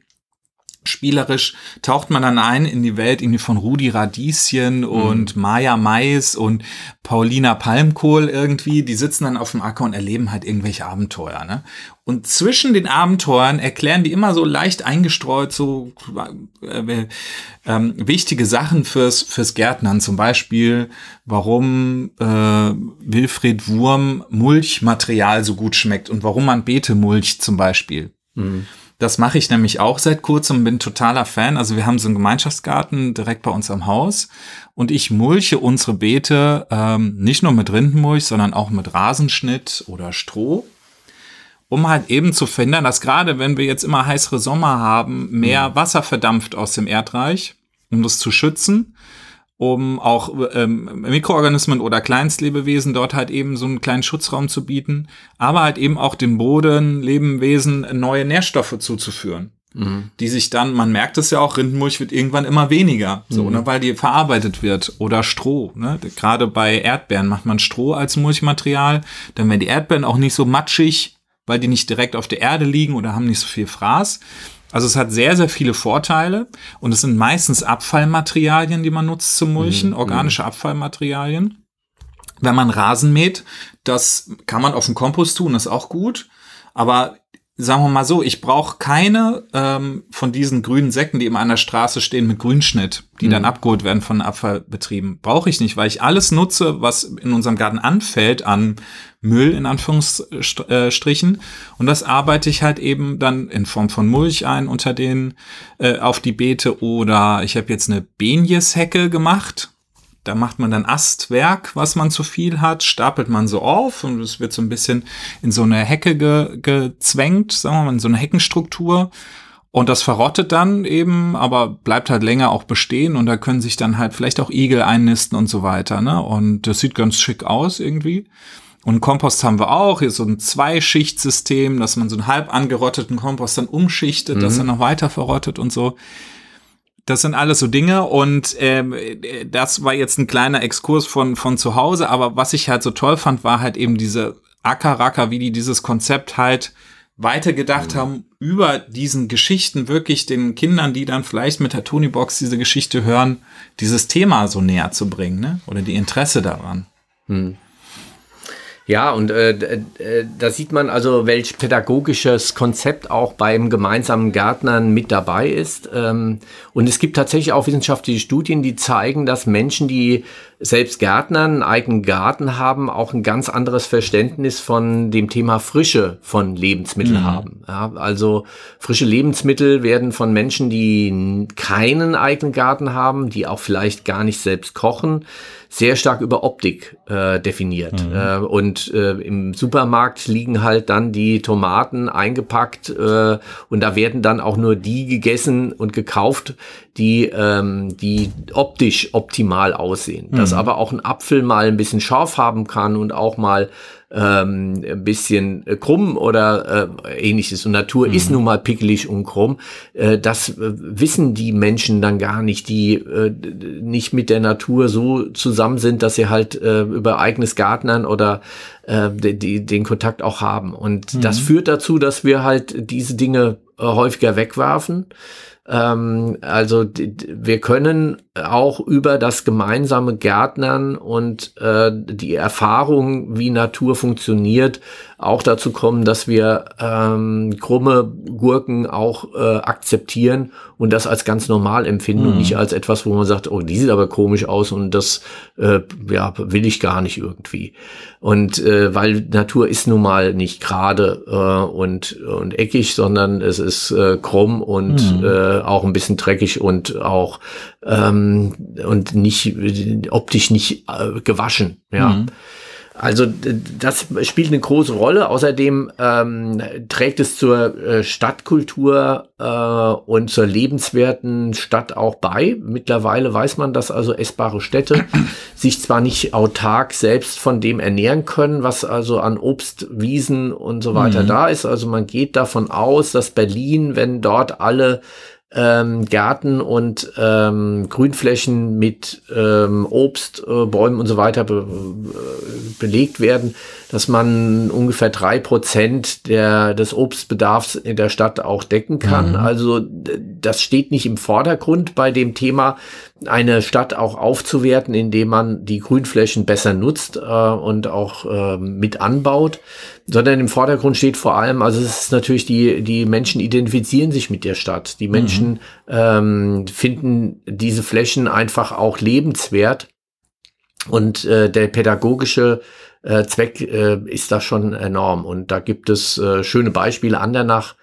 spielerisch taucht man dann ein in die Welt irgendwie von Rudi Radieschen mhm. und Maya Mais und Paulina Palmkohl irgendwie. Die sitzen dann auf dem Acker und erleben halt irgendwelche Abenteuer. Ne? Und zwischen den Abenteuern erklären die immer so leicht eingestreut so äh, äh, wichtige Sachen fürs, fürs Gärtnern. Zum Beispiel, warum äh, Wilfried Wurm Mulchmaterial so gut schmeckt und warum man Beete mulcht zum Beispiel. Mhm. Das mache ich nämlich auch seit kurzem, bin totaler Fan. Also wir haben so einen Gemeinschaftsgarten direkt bei uns am Haus und ich mulche unsere Beete ähm, nicht nur mit Rindenmulch, sondern auch mit Rasenschnitt oder Stroh, um halt eben zu verhindern, dass gerade wenn wir jetzt immer heißere Sommer haben, mehr mhm. Wasser verdampft aus dem Erdreich, um das zu schützen um auch ähm, Mikroorganismen oder Kleinstlebewesen dort halt eben so einen kleinen Schutzraum zu bieten, aber halt eben auch dem Boden, Lebewesen neue Nährstoffe zuzuführen. Mhm. Die sich dann, man merkt es ja auch, Rindenmulch wird irgendwann immer weniger, so, mhm. ne, weil die verarbeitet wird. Oder Stroh, ne? Gerade bei Erdbeeren macht man Stroh als Mulchmaterial, dann werden die Erdbeeren auch nicht so matschig, weil die nicht direkt auf der Erde liegen oder haben nicht so viel Fraß. Also es hat sehr, sehr viele Vorteile und es sind meistens Abfallmaterialien, die man nutzt zum Mulchen, mhm. organische mhm. Abfallmaterialien. Wenn man Rasen mäht, das kann man auf den Kompost tun, ist auch gut. Aber sagen wir mal so, ich brauche keine ähm, von diesen grünen Säcken, die immer an der Straße stehen mit Grünschnitt, die mhm. dann abgeholt werden von Abfallbetrieben. Brauche ich nicht, weil ich alles nutze, was in unserem Garten anfällt an Müll in Anführungsstrichen. Und das arbeite ich halt eben dann in Form von Mulch ein unter den äh, auf die Beete oder ich habe jetzt eine Benjeshecke gemacht. Da macht man dann Astwerk, was man zu viel hat, stapelt man so auf und es wird so ein bisschen in so eine Hecke ge gezwängt, sagen wir mal, in so eine Heckenstruktur. Und das verrottet dann eben, aber bleibt halt länger auch bestehen und da können sich dann halt vielleicht auch Igel einnisten und so weiter. Ne? Und das sieht ganz schick aus irgendwie. Und Kompost haben wir auch, hier so ein Zweischichtsystem, dass man so einen halb angerotteten Kompost dann umschichtet, mhm. dass er noch weiter verrottet und so. Das sind alles so Dinge und ähm, das war jetzt ein kleiner Exkurs von, von zu Hause, aber was ich halt so toll fand, war halt eben diese Ackerracker, wie die dieses Konzept halt weitergedacht mhm. haben, über diesen Geschichten wirklich den Kindern, die dann vielleicht mit der Tony-Box diese Geschichte hören, dieses Thema so näher zu bringen, ne? Oder die Interesse daran. Mhm. Ja, und äh, äh, da sieht man also, welch pädagogisches Konzept auch beim gemeinsamen Gärtnern mit dabei ist. Ähm, und es gibt tatsächlich auch wissenschaftliche Studien, die zeigen, dass Menschen, die selbst Gärtnern, einen eigenen Garten haben, auch ein ganz anderes Verständnis von dem Thema Frische von Lebensmitteln mhm. haben. Ja, also frische Lebensmittel werden von Menschen, die keinen eigenen Garten haben, die auch vielleicht gar nicht selbst kochen, sehr stark über Optik äh, definiert. Mhm. Äh, und äh, im Supermarkt liegen halt dann die Tomaten eingepackt äh, und da werden dann auch nur die gegessen und gekauft, die, ähm, die optisch optimal aussehen. Mhm. Dass aber auch ein Apfel mal ein bisschen scharf haben kann und auch mal ähm, ein bisschen krumm oder äh, ähnliches. Und Natur mhm. ist nun mal pickelig und krumm. Äh, das äh, wissen die Menschen dann gar nicht, die äh, nicht mit der Natur so zusammen sind, dass sie halt äh, über eigenes Gartnern oder äh, die, den Kontakt auch haben. Und mhm. das führt dazu, dass wir halt diese Dinge äh, häufiger wegwerfen. Ähm, also wir können auch über das gemeinsame Gärtnern und äh, die Erfahrung, wie Natur funktioniert, auch dazu kommen, dass wir ähm, krumme Gurken auch äh, akzeptieren und das als ganz normal empfinden mhm. und nicht als etwas, wo man sagt, oh, die sieht aber komisch aus und das äh, ja, will ich gar nicht irgendwie. Und äh, weil Natur ist nun mal nicht gerade äh, und, und eckig, sondern es ist äh, krumm und mhm. äh, auch ein bisschen dreckig und auch ähm, und nicht optisch nicht äh, gewaschen. Ja. Mhm. Also das spielt eine große Rolle. Außerdem ähm, trägt es zur äh, Stadtkultur äh, und zur lebenswerten Stadt auch bei. Mittlerweile weiß man, dass also essbare Städte sich zwar nicht autark selbst von dem ernähren können, was also an Obst, Wiesen und so weiter mhm. da ist. Also man geht davon aus, dass Berlin, wenn dort alle ähm, Gärten und ähm, Grünflächen mit ähm, Obst, äh, Bäumen und so weiter be äh, belegt werden, dass man ungefähr drei Prozent der, des Obstbedarfs in der Stadt auch decken kann. Mhm. Also das steht nicht im Vordergrund bei dem Thema, eine Stadt auch aufzuwerten, indem man die Grünflächen besser nutzt äh, und auch äh, mit anbaut, sondern im Vordergrund steht vor allem, also es ist natürlich die, die Menschen identifizieren sich mit der Stadt. Die Menschen mhm. ähm, finden diese Flächen einfach auch lebenswert und äh, der pädagogische äh, Zweck äh, ist da schon enorm. Und da gibt es äh, schöne Beispiele. Andernach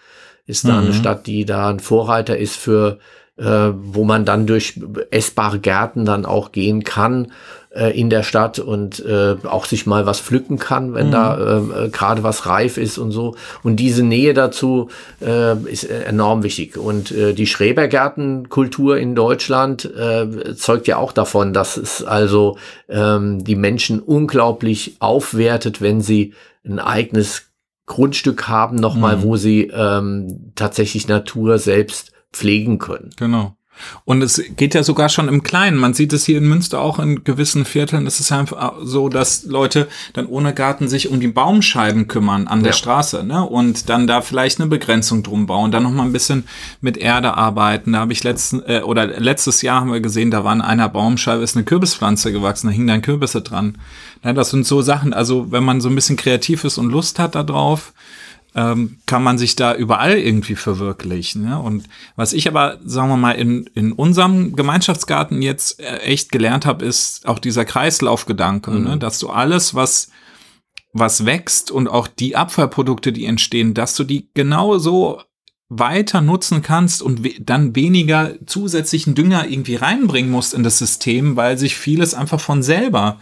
ist da mhm. eine Stadt, die da ein Vorreiter ist für äh, wo man dann durch essbare Gärten dann auch gehen kann äh, in der Stadt und äh, auch sich mal was pflücken kann, wenn mhm. da äh, gerade was reif ist und so. Und diese Nähe dazu äh, ist enorm wichtig. Und äh, die Schrebergärtenkultur in Deutschland äh, zeugt ja auch davon, dass es also ähm, die Menschen unglaublich aufwertet, wenn sie ein eigenes Grundstück haben, nochmal, mhm. wo sie ähm, tatsächlich Natur selbst pflegen können. Genau. Und es geht ja sogar schon im Kleinen. Man sieht es hier in Münster auch in gewissen Vierteln. Es ist einfach so, dass Leute dann ohne Garten sich um die Baumscheiben kümmern an der ja. Straße, ne? Und dann da vielleicht eine Begrenzung drum bauen, dann noch mal ein bisschen mit Erde arbeiten. Da habe ich letzten äh, oder letztes Jahr haben wir gesehen, da war an einer Baumscheibe ist eine Kürbispflanze gewachsen, da hingen dann Kürbisse dran. Ja, das sind so Sachen. Also wenn man so ein bisschen kreativ ist und Lust hat darauf, ähm, kann man sich da überall irgendwie verwirklichen. Ja? Und was ich aber, sagen wir mal, in, in unserem Gemeinschaftsgarten jetzt äh, echt gelernt habe, ist auch dieser Kreislaufgedanke, ne? mhm. ne? dass du alles, was was wächst und auch die Abfallprodukte, die entstehen, dass du die genau so weiter nutzen kannst und we dann weniger zusätzlichen Dünger irgendwie reinbringen musst in das System, weil sich vieles einfach von selber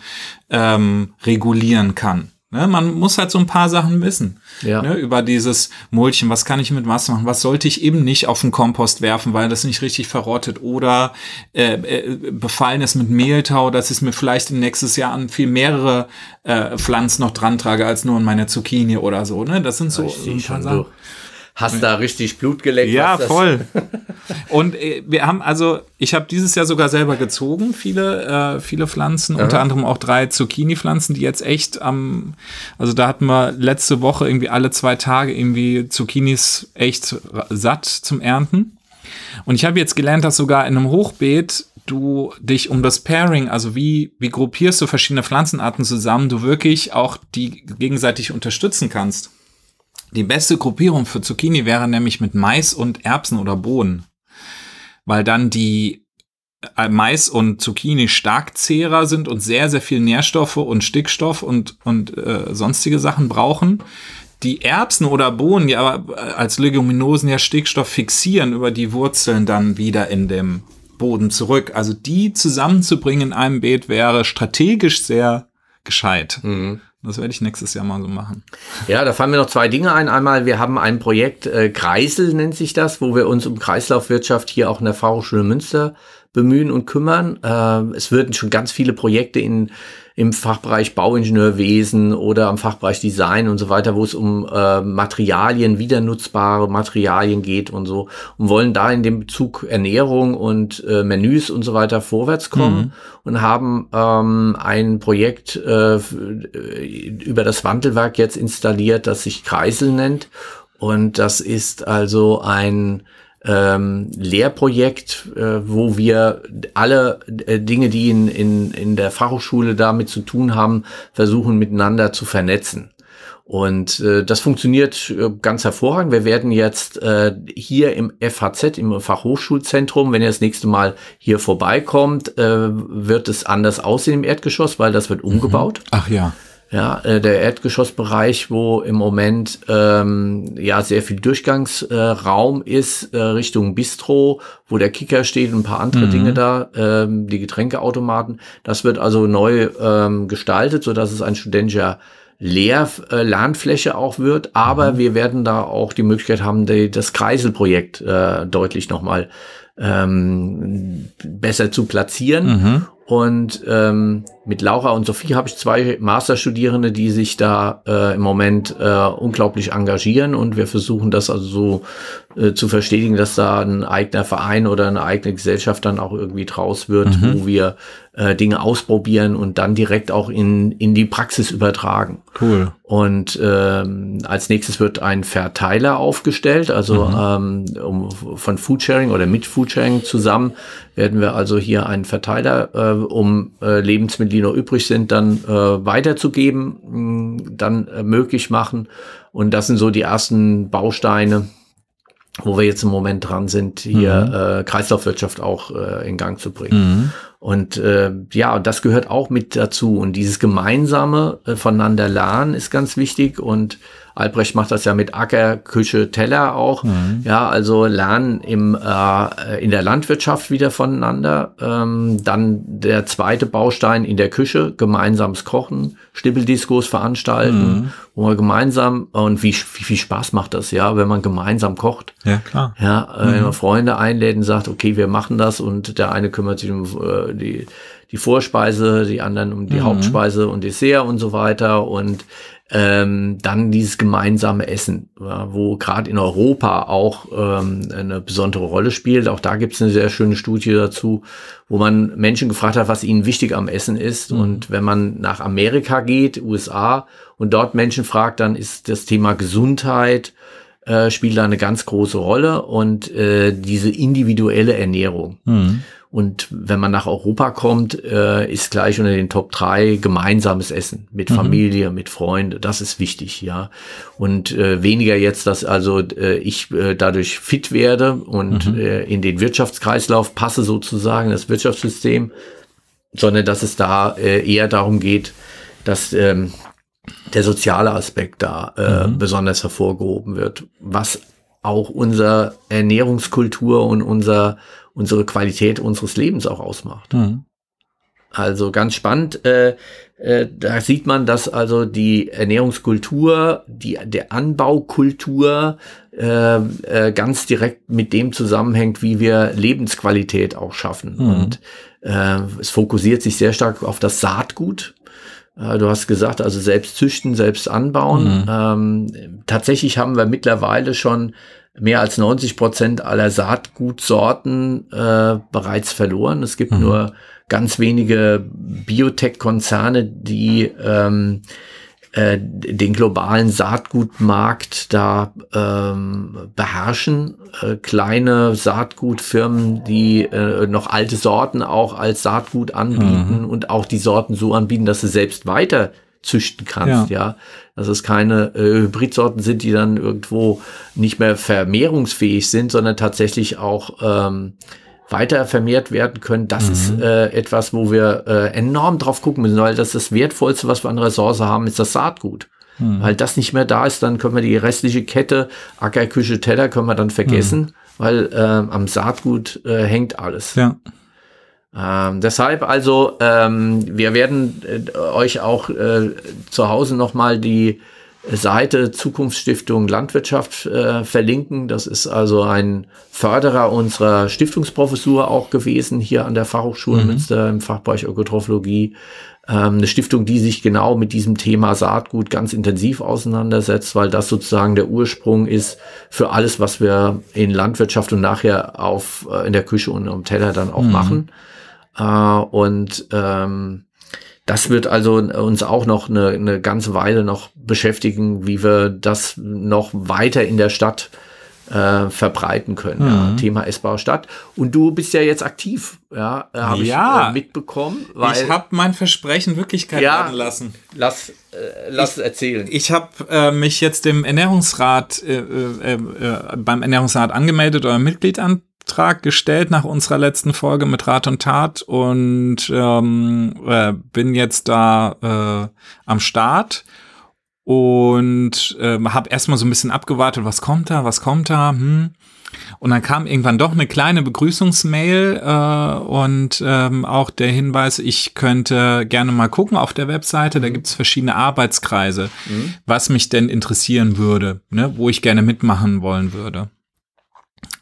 ähm, regulieren kann. Ne, man muss halt so ein paar Sachen wissen. Ja. Ne, über dieses Mulchen, was kann ich mit Wasser machen, was sollte ich eben nicht auf den Kompost werfen, weil das nicht richtig verrottet oder äh, äh, befallen ist mit Mehltau, dass ich mir vielleicht im nächstes Jahr an viel mehrere äh, Pflanzen noch dran trage als nur in meine Zucchini oder so. Ne? Das sind so, so ein paar Sachen. Du hast da richtig Blut geleckt. Ja, voll. Und äh, wir haben also, ich habe dieses Jahr sogar selber gezogen, viele, äh, viele Pflanzen, Aha. unter anderem auch drei Zucchini-Pflanzen, die jetzt echt am, also da hatten wir letzte Woche irgendwie alle zwei Tage irgendwie Zucchinis echt satt zum Ernten. Und ich habe jetzt gelernt, dass sogar in einem Hochbeet du dich um das Pairing, also wie, wie gruppierst du verschiedene Pflanzenarten zusammen, du wirklich auch die gegenseitig unterstützen kannst. Die beste Gruppierung für Zucchini wäre nämlich mit Mais und Erbsen oder Bohnen, weil dann die äh, Mais und Zucchini stark zehrer sind und sehr, sehr viel Nährstoffe und Stickstoff und, und äh, sonstige Sachen brauchen. Die Erbsen oder Bohnen, die aber äh, als Leguminosen ja Stickstoff fixieren, über die Wurzeln dann wieder in dem Boden zurück. Also die zusammenzubringen in einem Beet wäre strategisch sehr gescheit. Mhm. Das werde ich nächstes Jahr mal so machen. Ja, da fallen mir noch zwei Dinge ein. Einmal, wir haben ein Projekt, äh, Kreisel nennt sich das, wo wir uns um Kreislaufwirtschaft hier auch in der Fachhochschule Münster bemühen und kümmern. Äh, es würden schon ganz viele Projekte in im Fachbereich Bauingenieurwesen oder am Fachbereich Design und so weiter, wo es um äh, Materialien, wieder nutzbare Materialien geht und so und wollen da in dem Bezug Ernährung und äh, Menüs und so weiter vorwärts kommen mhm. und haben ähm, ein Projekt äh, über das Wandelwerk jetzt installiert, das sich Kreisel nennt und das ist also ein ähm, Lehrprojekt, äh, wo wir alle äh, Dinge, die in, in, in der Fachhochschule damit zu tun haben, versuchen miteinander zu vernetzen. Und äh, das funktioniert äh, ganz hervorragend. Wir werden jetzt äh, hier im FHZ, im Fachhochschulzentrum, wenn ihr das nächste Mal hier vorbeikommt, äh, wird es anders aussehen im Erdgeschoss, weil das wird mhm. umgebaut. Ach ja. Ja, äh, der Erdgeschossbereich, wo im Moment ähm, ja sehr viel Durchgangsraum äh, ist äh, Richtung Bistro, wo der Kicker steht und ein paar andere mhm. Dinge da, ähm, die Getränkeautomaten. Das wird also neu ähm, gestaltet, so dass es ein studentischer Lehr äh, Lernfläche auch wird. Aber mhm. wir werden da auch die Möglichkeit haben, die, das Kreiselprojekt äh, deutlich nochmal ähm, besser zu platzieren. Mhm. Und ähm, mit Laura und Sophie habe ich zwei Masterstudierende, die sich da äh, im Moment äh, unglaublich engagieren und wir versuchen das also so äh, zu verstetigen, dass da ein eigener Verein oder eine eigene Gesellschaft dann auch irgendwie draus wird, mhm. wo wir äh, Dinge ausprobieren und dann direkt auch in, in die Praxis übertragen. Cool. Und ähm, als nächstes wird ein Verteiler aufgestellt, also mhm. ähm, um, von Foodsharing oder mit Foodsharing zusammen werden wir also hier einen Verteiler, äh, um äh, Lebensmittel, die noch übrig sind, dann äh, weiterzugeben, mh, dann äh, möglich machen. Und das sind so die ersten Bausteine, wo wir jetzt im Moment dran sind, hier mhm. äh, Kreislaufwirtschaft auch äh, in Gang zu bringen. Mhm. Und äh, ja, das gehört auch mit dazu. Und dieses gemeinsame äh, voneinander lernen ist ganz wichtig. Und Albrecht macht das ja mit Acker, Küche, Teller auch. Mhm. Ja, also lernen im, äh, in der Landwirtschaft wieder voneinander. Ähm, dann der zweite Baustein in der Küche, gemeinsames Kochen, Stippeldiskos veranstalten, mhm. wo man gemeinsam, und wie, wie viel Spaß macht das, ja, wenn man gemeinsam kocht. Ja, klar. Ja, äh, mhm. wenn man Freunde einlädt und sagt, okay, wir machen das und der eine kümmert sich um äh, die, die Vorspeise, die anderen um die mhm. Hauptspeise und Dessert und so weiter und ähm, dann dieses gemeinsame Essen, wo gerade in Europa auch ähm, eine besondere Rolle spielt. Auch da gibt es eine sehr schöne Studie dazu, wo man Menschen gefragt hat, was ihnen wichtig am Essen ist. Mhm. Und wenn man nach Amerika geht, USA, und dort Menschen fragt, dann ist das Thema Gesundheit, äh, spielt da eine ganz große Rolle und äh, diese individuelle Ernährung. Mhm. Und wenn man nach Europa kommt, äh, ist gleich unter den Top 3 gemeinsames Essen mit mhm. Familie, mit Freunden. Das ist wichtig, ja. Und äh, weniger jetzt, dass also äh, ich äh, dadurch fit werde und mhm. äh, in den Wirtschaftskreislauf passe sozusagen, das Wirtschaftssystem, sondern dass es da äh, eher darum geht, dass ähm, der soziale Aspekt da äh, mhm. besonders hervorgehoben wird, was auch unser Ernährungskultur und unser unsere Qualität unseres Lebens auch ausmacht. Mhm. Also ganz spannend. Äh, äh, da sieht man, dass also die Ernährungskultur, die der Anbaukultur äh, äh, ganz direkt mit dem zusammenhängt, wie wir Lebensqualität auch schaffen. Mhm. Und äh, es fokussiert sich sehr stark auf das Saatgut. Äh, du hast gesagt, also selbst züchten, selbst anbauen. Mhm. Ähm, tatsächlich haben wir mittlerweile schon mehr als 90 Prozent aller Saatgutsorten äh, bereits verloren. Es gibt mhm. nur ganz wenige Biotech-Konzerne, die ähm, äh, den globalen Saatgutmarkt da ähm, beherrschen. Äh, kleine Saatgutfirmen, die äh, noch alte Sorten auch als Saatgut anbieten mhm. und auch die Sorten so anbieten, dass sie selbst weiter züchten kannst, ja. ja. Dass es keine äh, Hybridsorten sind, die dann irgendwo nicht mehr vermehrungsfähig sind, sondern tatsächlich auch ähm, weiter vermehrt werden können. Das mhm. ist äh, etwas, wo wir äh, enorm drauf gucken müssen, weil das das Wertvollste, was wir an Ressource haben, ist das Saatgut. Mhm. Weil das nicht mehr da ist, dann können wir die restliche Kette, Acker, Küche, Teller, können wir dann vergessen, mhm. weil äh, am Saatgut äh, hängt alles. Ja. Ähm, deshalb also, ähm, wir werden äh, euch auch äh, zu Hause nochmal die Seite Zukunftsstiftung Landwirtschaft äh, verlinken. Das ist also ein Förderer unserer Stiftungsprofessur auch gewesen hier an der Fachhochschule mhm. Münster im Fachbereich Ökotrophologie. Ähm, eine Stiftung, die sich genau mit diesem Thema Saatgut ganz intensiv auseinandersetzt, weil das sozusagen der Ursprung ist für alles, was wir in Landwirtschaft und nachher auf äh, in der Küche und am Teller dann auch mhm. machen. Äh, und ähm, das wird also uns auch noch eine, eine ganze Weile noch beschäftigen, wie wir das noch weiter in der Stadt äh, verbreiten können. Mhm. Ja, Thema essbare Stadt. Und du bist ja jetzt aktiv, ja, äh, habe ja, ich äh, mitbekommen. Weil, ich habe mein Versprechen Wirklichkeit ja, werden lassen. Lass, äh, lass ich, erzählen. Ich habe äh, mich jetzt dem Ernährungsrat äh, äh, beim Ernährungsrat angemeldet oder Mitglied an Antrag gestellt nach unserer letzten Folge mit Rat und Tat und ähm, äh, bin jetzt da äh, am Start und äh, habe erstmal so ein bisschen abgewartet, was kommt da, was kommt da, hm. Und dann kam irgendwann doch eine kleine Begrüßungsmail äh, und ähm, auch der Hinweis, ich könnte gerne mal gucken auf der Webseite, da mhm. gibt es verschiedene Arbeitskreise, mhm. was mich denn interessieren würde, ne, wo ich gerne mitmachen wollen würde.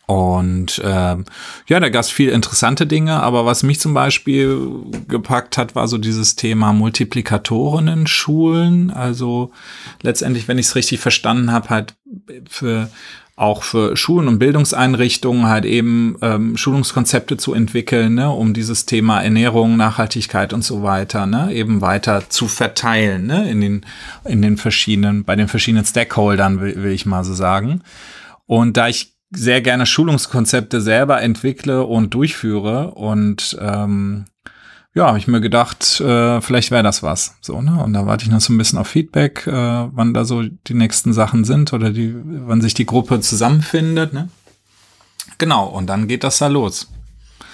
Und ähm, ja, da gab es viel interessante Dinge, aber was mich zum Beispiel gepackt hat, war so dieses Thema Multiplikatorinnen-Schulen. Also letztendlich, wenn ich es richtig verstanden habe, halt für auch für Schulen und Bildungseinrichtungen halt eben ähm, Schulungskonzepte zu entwickeln, ne, um dieses Thema Ernährung, Nachhaltigkeit und so weiter, ne, eben weiter zu verteilen, ne, in den, in den verschiedenen, bei den verschiedenen Stakeholdern, will, will ich mal so sagen. Und da ich sehr gerne Schulungskonzepte selber entwickle und durchführe und ähm, ja, habe ich mir gedacht, äh, vielleicht wäre das was. So, ne? Und da warte ich noch so ein bisschen auf Feedback, äh, wann da so die nächsten Sachen sind oder die, wann sich die Gruppe zusammenfindet, ne? Genau, und dann geht das da los.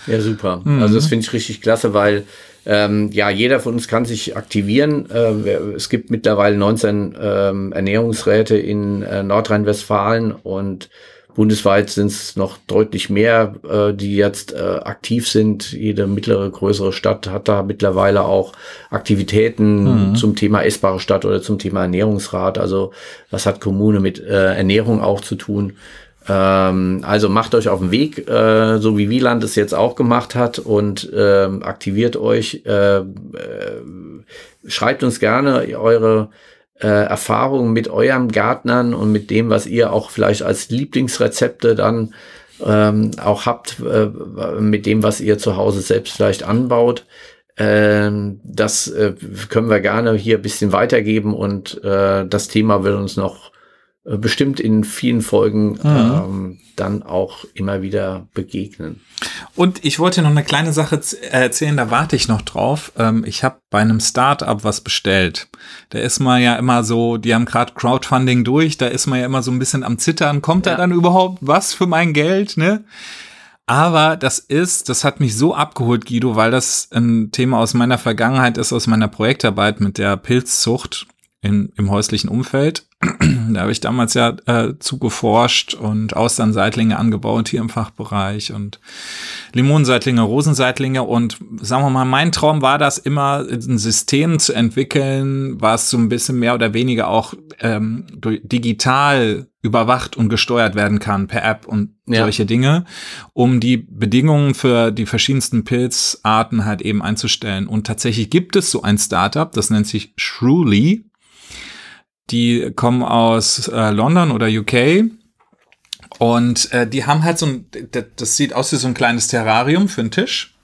Ja, super. Mhm. Also das finde ich richtig klasse, weil ähm, ja, jeder von uns kann sich aktivieren. Äh, es gibt mittlerweile 19 ähm, Ernährungsräte in äh, Nordrhein-Westfalen und Bundesweit sind es noch deutlich mehr, äh, die jetzt äh, aktiv sind. Jede mittlere, größere Stadt hat da mittlerweile auch Aktivitäten mhm. zum Thema essbare Stadt oder zum Thema Ernährungsrat. Also was hat Kommune mit äh, Ernährung auch zu tun? Ähm, also macht euch auf den Weg, äh, so wie Wieland es jetzt auch gemacht hat und ähm, aktiviert euch. Äh, äh, schreibt uns gerne eure äh, Erfahrungen mit eurem Gärtnern und mit dem, was ihr auch vielleicht als Lieblingsrezepte dann ähm, auch habt, äh, mit dem, was ihr zu Hause selbst vielleicht anbaut. Ähm, das äh, können wir gerne hier ein bisschen weitergeben und äh, das Thema wird uns noch bestimmt in vielen Folgen mhm. ähm, dann auch immer wieder begegnen. Und ich wollte noch eine kleine Sache erzählen, da warte ich noch drauf. Ähm, ich habe bei einem Startup was bestellt. Da ist man ja immer so, die haben gerade Crowdfunding durch, da ist man ja immer so ein bisschen am Zittern. Kommt ja. da dann überhaupt was für mein Geld, ne? Aber das ist, das hat mich so abgeholt, Guido, weil das ein Thema aus meiner Vergangenheit ist, aus meiner Projektarbeit mit der Pilzzucht in, im häuslichen Umfeld. da habe ich damals ja äh, zugeforscht und Austernseitlinge angebaut hier im Fachbereich und Limonenseitlinge, Rosenseitlinge und sagen wir mal, mein Traum war das immer, ein System zu entwickeln, was so ein bisschen mehr oder weniger auch ähm, digital überwacht und gesteuert werden kann per App und ja. solche Dinge, um die Bedingungen für die verschiedensten Pilzarten halt eben einzustellen. Und tatsächlich gibt es so ein Startup, das nennt sich Shruly die kommen aus äh, London oder UK. Und äh, die haben halt so ein, das sieht aus wie so ein kleines Terrarium für einen Tisch.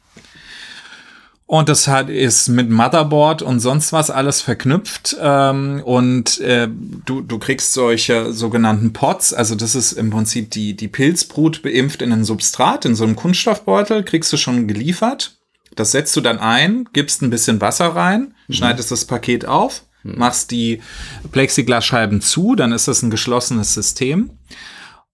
Und das hat, ist mit Motherboard und sonst was alles verknüpft. Ähm, und äh, du, du kriegst solche sogenannten Pots. Also das ist im Prinzip die, die Pilzbrut beimpft in ein Substrat, in so einem Kunststoffbeutel, kriegst du schon geliefert. Das setzt du dann ein, gibst ein bisschen Wasser rein, mhm. schneidest das Paket auf machst die Plexiglasscheiben zu, dann ist das ein geschlossenes System.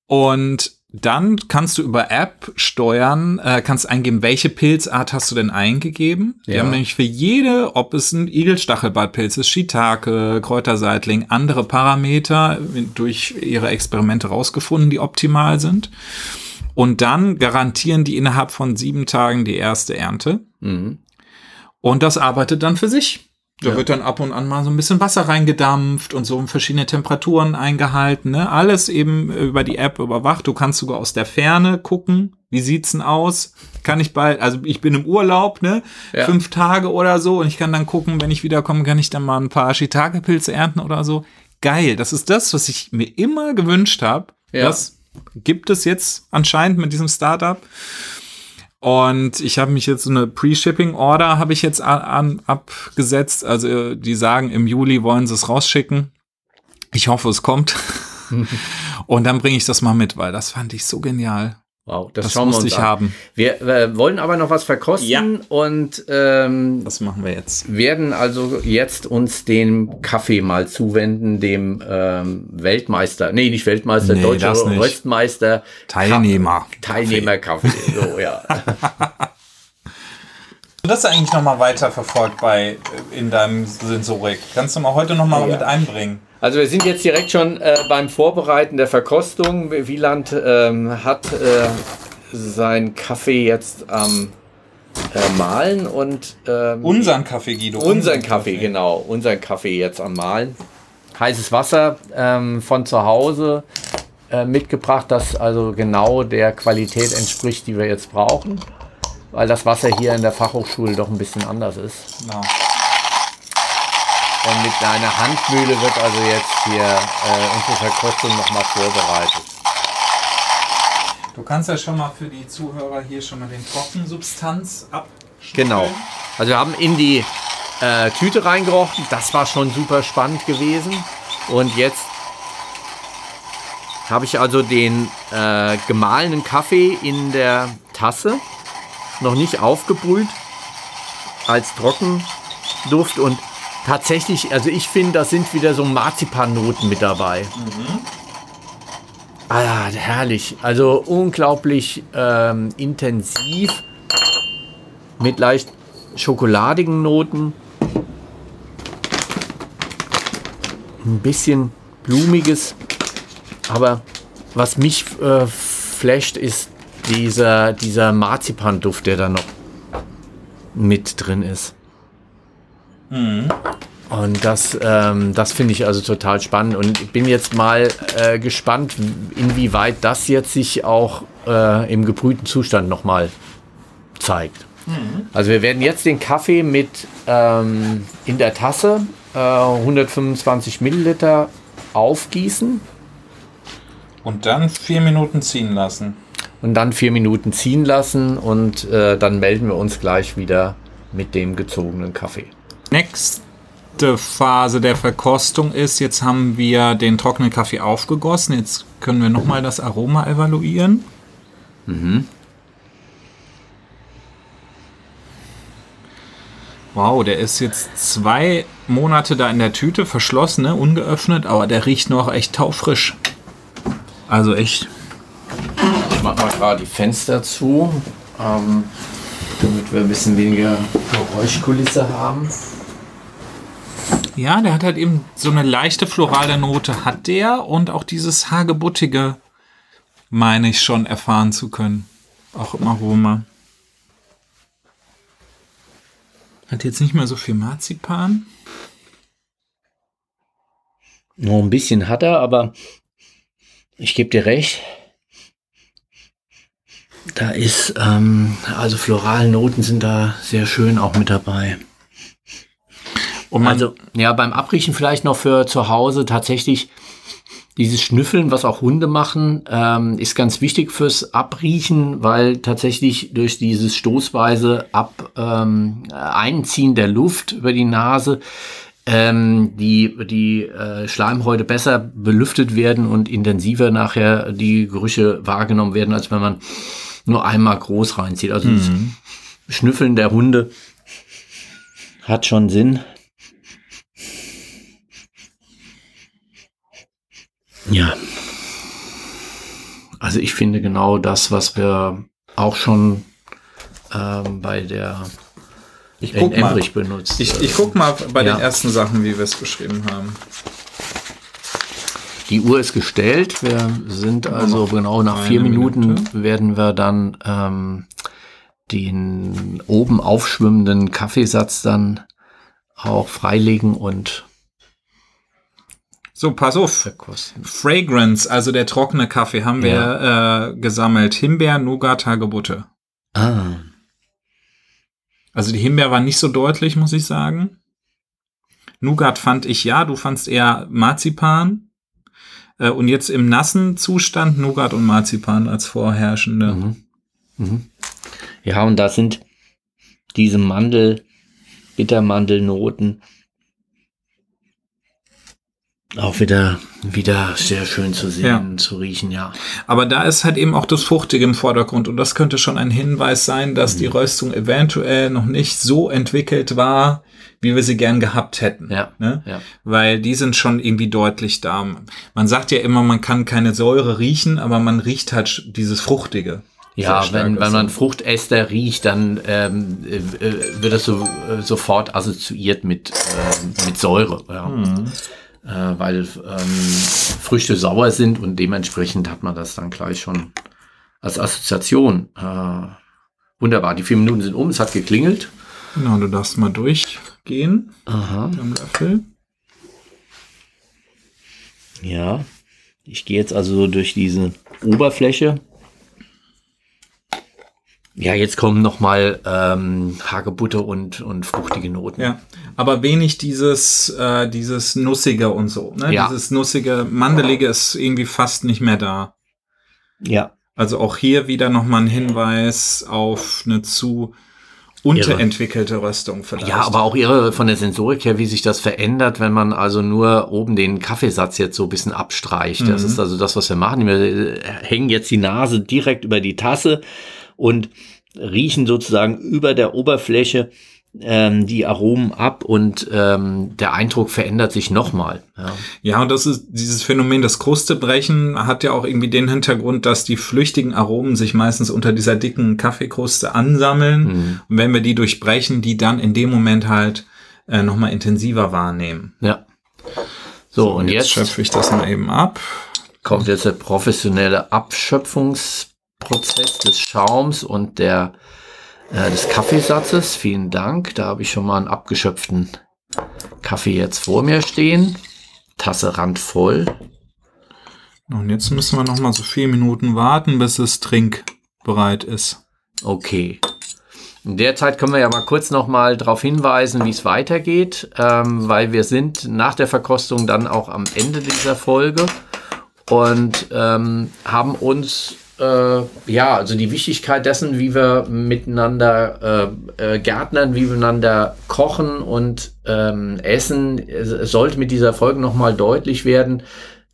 Und dann kannst du über App steuern, äh, kannst eingeben, welche Pilzart hast du denn eingegeben. Ja. Die haben nämlich für jede, ob es ein Igelstachelbartpilz ist, Shiitake, Kräuterseitling, andere Parameter durch ihre Experimente rausgefunden, die optimal sind. Und dann garantieren die innerhalb von sieben Tagen die erste Ernte. Mhm. Und das arbeitet dann für sich. Da ja. wird dann ab und an mal so ein bisschen Wasser reingedampft und so verschiedene Temperaturen eingehalten. Ne? Alles eben über die App überwacht. Du kannst sogar aus der Ferne gucken, wie sieht's denn aus? Kann ich bald, also ich bin im Urlaub, ne? Ja. Fünf Tage oder so und ich kann dann gucken, wenn ich wiederkomme, kann ich dann mal ein paar Shiitake-Pilze ernten oder so. Geil, das ist das, was ich mir immer gewünscht habe. Ja. Das gibt es jetzt anscheinend mit diesem Startup. Und ich habe mich jetzt so eine Pre-Shipping-Order habe ich jetzt an, an, abgesetzt. Also die sagen, im Juli wollen sie es rausschicken. Ich hoffe, es kommt. Und dann bringe ich das mal mit, weil das fand ich so genial. Wow, das, das schauen wir uns ich an. haben. Wir äh, wollen aber noch was verkosten ja. und ähm, das machen wir jetzt. Werden also jetzt uns dem Kaffee mal zuwenden, dem ähm, Weltmeister, nee, nicht Weltmeister, nee, deutscher Röstmeister. Teilnehmer. Teilnehmer Kaffee. so, ja. das eigentlich noch mal weiter verfolgt bei äh, in deinem Sensorik? Kannst du mal heute noch mal ja. mit einbringen? Also wir sind jetzt direkt schon äh, beim Vorbereiten der Verkostung. Wieland ähm, hat äh, sein Kaffee jetzt am äh, Malen und ähm, unseren Kaffee, Guido. Unseren Kaffee, Kaffee, genau. Unseren Kaffee jetzt am Malen. Heißes Wasser ähm, von zu Hause äh, mitgebracht, das also genau der Qualität entspricht, die wir jetzt brauchen, weil das Wasser hier in der Fachhochschule doch ein bisschen anders ist. Genau. Und mit einer Handmühle wird also jetzt hier äh, unsere Verkostung nochmal vorbereitet. Du kannst ja schon mal für die Zuhörer hier schon mal den Trockensubstanz ab. Genau. Also wir haben in die äh, Tüte reingerochen. Das war schon super spannend gewesen. Und jetzt habe ich also den äh, gemahlenen Kaffee in der Tasse. Noch nicht aufgebrüht. Als Trockenduft. Und tatsächlich, also ich finde, da sind wieder so Marzipannoten mit dabei. Ah, herrlich. Also unglaublich ähm, intensiv. Mit leicht schokoladigen Noten. Ein bisschen blumiges. Aber was mich äh, flasht, ist dieser, dieser Marzipanduft, der da noch mit drin ist. Und das, ähm, das finde ich also total spannend. Und ich bin jetzt mal äh, gespannt, inwieweit das jetzt sich auch äh, im gebrühten Zustand nochmal zeigt. Also wir werden jetzt den Kaffee mit ähm, in der Tasse äh, 125 Milliliter aufgießen Und dann vier Minuten ziehen lassen. und dann vier Minuten ziehen lassen und äh, dann melden wir uns gleich wieder mit dem gezogenen Kaffee. Nächste Phase der Verkostung ist, jetzt haben wir den trockenen Kaffee aufgegossen. Jetzt können wir nochmal das Aroma evaluieren. Wow, der ist jetzt zwei Monate da in der Tüte, verschlossen, ne? ungeöffnet, aber der riecht noch echt taufrisch. Also echt. Ich mache mal gerade die Fenster zu, ähm, damit wir ein bisschen weniger Geräuschkulisse haben. Ja, der hat halt eben so eine leichte florale Note hat der und auch dieses hagebuttige meine ich schon erfahren zu können. Auch im Aroma. Hat jetzt nicht mehr so viel Marzipan. Noch ein bisschen hat er, aber ich gebe dir recht. Da ist, ähm, also florale Noten sind da sehr schön auch mit dabei. Und man, Also, ja, beim Abriechen vielleicht noch für zu Hause tatsächlich dieses Schnüffeln, was auch Hunde machen, ähm, ist ganz wichtig fürs Abriechen, weil tatsächlich durch dieses stoßweise Ab, ähm, Einziehen der Luft über die Nase ähm, die, die äh, Schleimhäute besser belüftet werden und intensiver nachher die Gerüche wahrgenommen werden, als wenn man nur einmal groß reinzieht. Also das Schnüffeln der Hunde hat schon Sinn. Ja. Also ich finde genau das, was wir auch schon ähm, bei der ich guck mal. Benutzt. Ich, ich guck mal bei Ja. den ersten Sachen, wie wir es beschrieben haben. Die Uhr ist gestellt. Wir sind also genau nach vier Minuten Minute. werden wir dann ähm, den oben aufschwimmenden Kaffeesatz dann auch freilegen und So, pass auf. Fragrance, also der trockene Kaffee, haben wir äh, gesammelt. Himbeer, Nougat, Hagebutte. Ah, Also die Himbeer war nicht so deutlich, muss ich sagen. Nougat fand ich ja, du fandst eher Marzipan. Äh, und jetzt im nassen Zustand Nougat und Marzipan als vorherrschende. Mhm. Mhm. Ja, und da sind diese Mandel, Bittermandelnoten auch wieder, wieder sehr schön zu sehen, Ja. zu riechen, ja. Aber da ist halt eben auch das Fruchtige im Vordergrund. Und das könnte schon ein Hinweis sein, dass Mhm. die Röstung eventuell noch nicht so entwickelt war, wie wir sie gern gehabt hätten. Ja, Ne? ja. Weil die sind schon irgendwie deutlich da. Man sagt ja immer, man kann keine Säure riechen, aber man riecht halt dieses Fruchtige. Ja, wenn, wenn man das. Fruchtäster riecht, dann ähm, äh, äh, wird das so, äh, sofort assoziiert mit, ähm, mit Säure. Ja. Äh, weil ähm, Früchte sauer sind und dementsprechend hat man das dann gleich schon als Assoziation. Äh, wunderbar, die vier Minuten sind um, es hat geklingelt. Genau, du darfst mal durchgehen Aha. mit dem Löffel. Ja. Ich gehe jetzt also durch diese Oberfläche. Ja, jetzt kommen noch mal ähm, Hagebutte und, und fruchtige Noten. Ja, aber wenig dieses, äh, dieses Nussige und so. Ne? Ja. Dieses Nussige, Mandelige ist irgendwie fast nicht mehr da. Ja, Also auch hier wieder nochmal ein Hinweis auf eine zu unterentwickelte Röstung vielleicht. Ja, aber auch ihre von der Sensorik her, wie sich das verändert, wenn man also nur oben den Kaffeesatz jetzt so ein bisschen abstreicht. Das Mhm. ist also das, was wir machen. Wir äh, hängen jetzt die Nase direkt über die Tasse und riechen sozusagen über der Oberfläche ähm, die Aromen ab und ähm, der Eindruck verändert sich nochmal. Ja. Ja, und das ist dieses Phänomen des Krustebrechen hat ja auch irgendwie den Hintergrund, dass die flüchtigen Aromen sich meistens unter dieser dicken Kaffeekruste ansammeln. Mhm. Und wenn wir die durchbrechen, die dann in dem Moment halt äh, nochmal intensiver wahrnehmen. ja. So, und jetzt, schöpfe ich das mal eben ab. kommt jetzt der professionelle Abschöpfungsprozess des Schaums und der äh, des Kaffeesatzes. Vielen Dank. Da habe ich schon mal einen abgeschöpften Kaffee jetzt vor mir stehen. Tasse randvoll. Und jetzt müssen wir nochmal so vier Minuten warten, bis es trinkbereit ist. Okay. In der Zeit können wir ja mal kurz noch mal darauf hinweisen, wie es weitergeht, ähm, weil wir sind nach der Verkostung dann auch am Ende dieser Folge und ähm, haben uns äh, ja also die Wichtigkeit dessen, wie wir miteinander äh, äh, gärtnern, wie wir miteinander kochen und ähm, essen, es es sollte mit dieser Folge noch mal deutlich werden.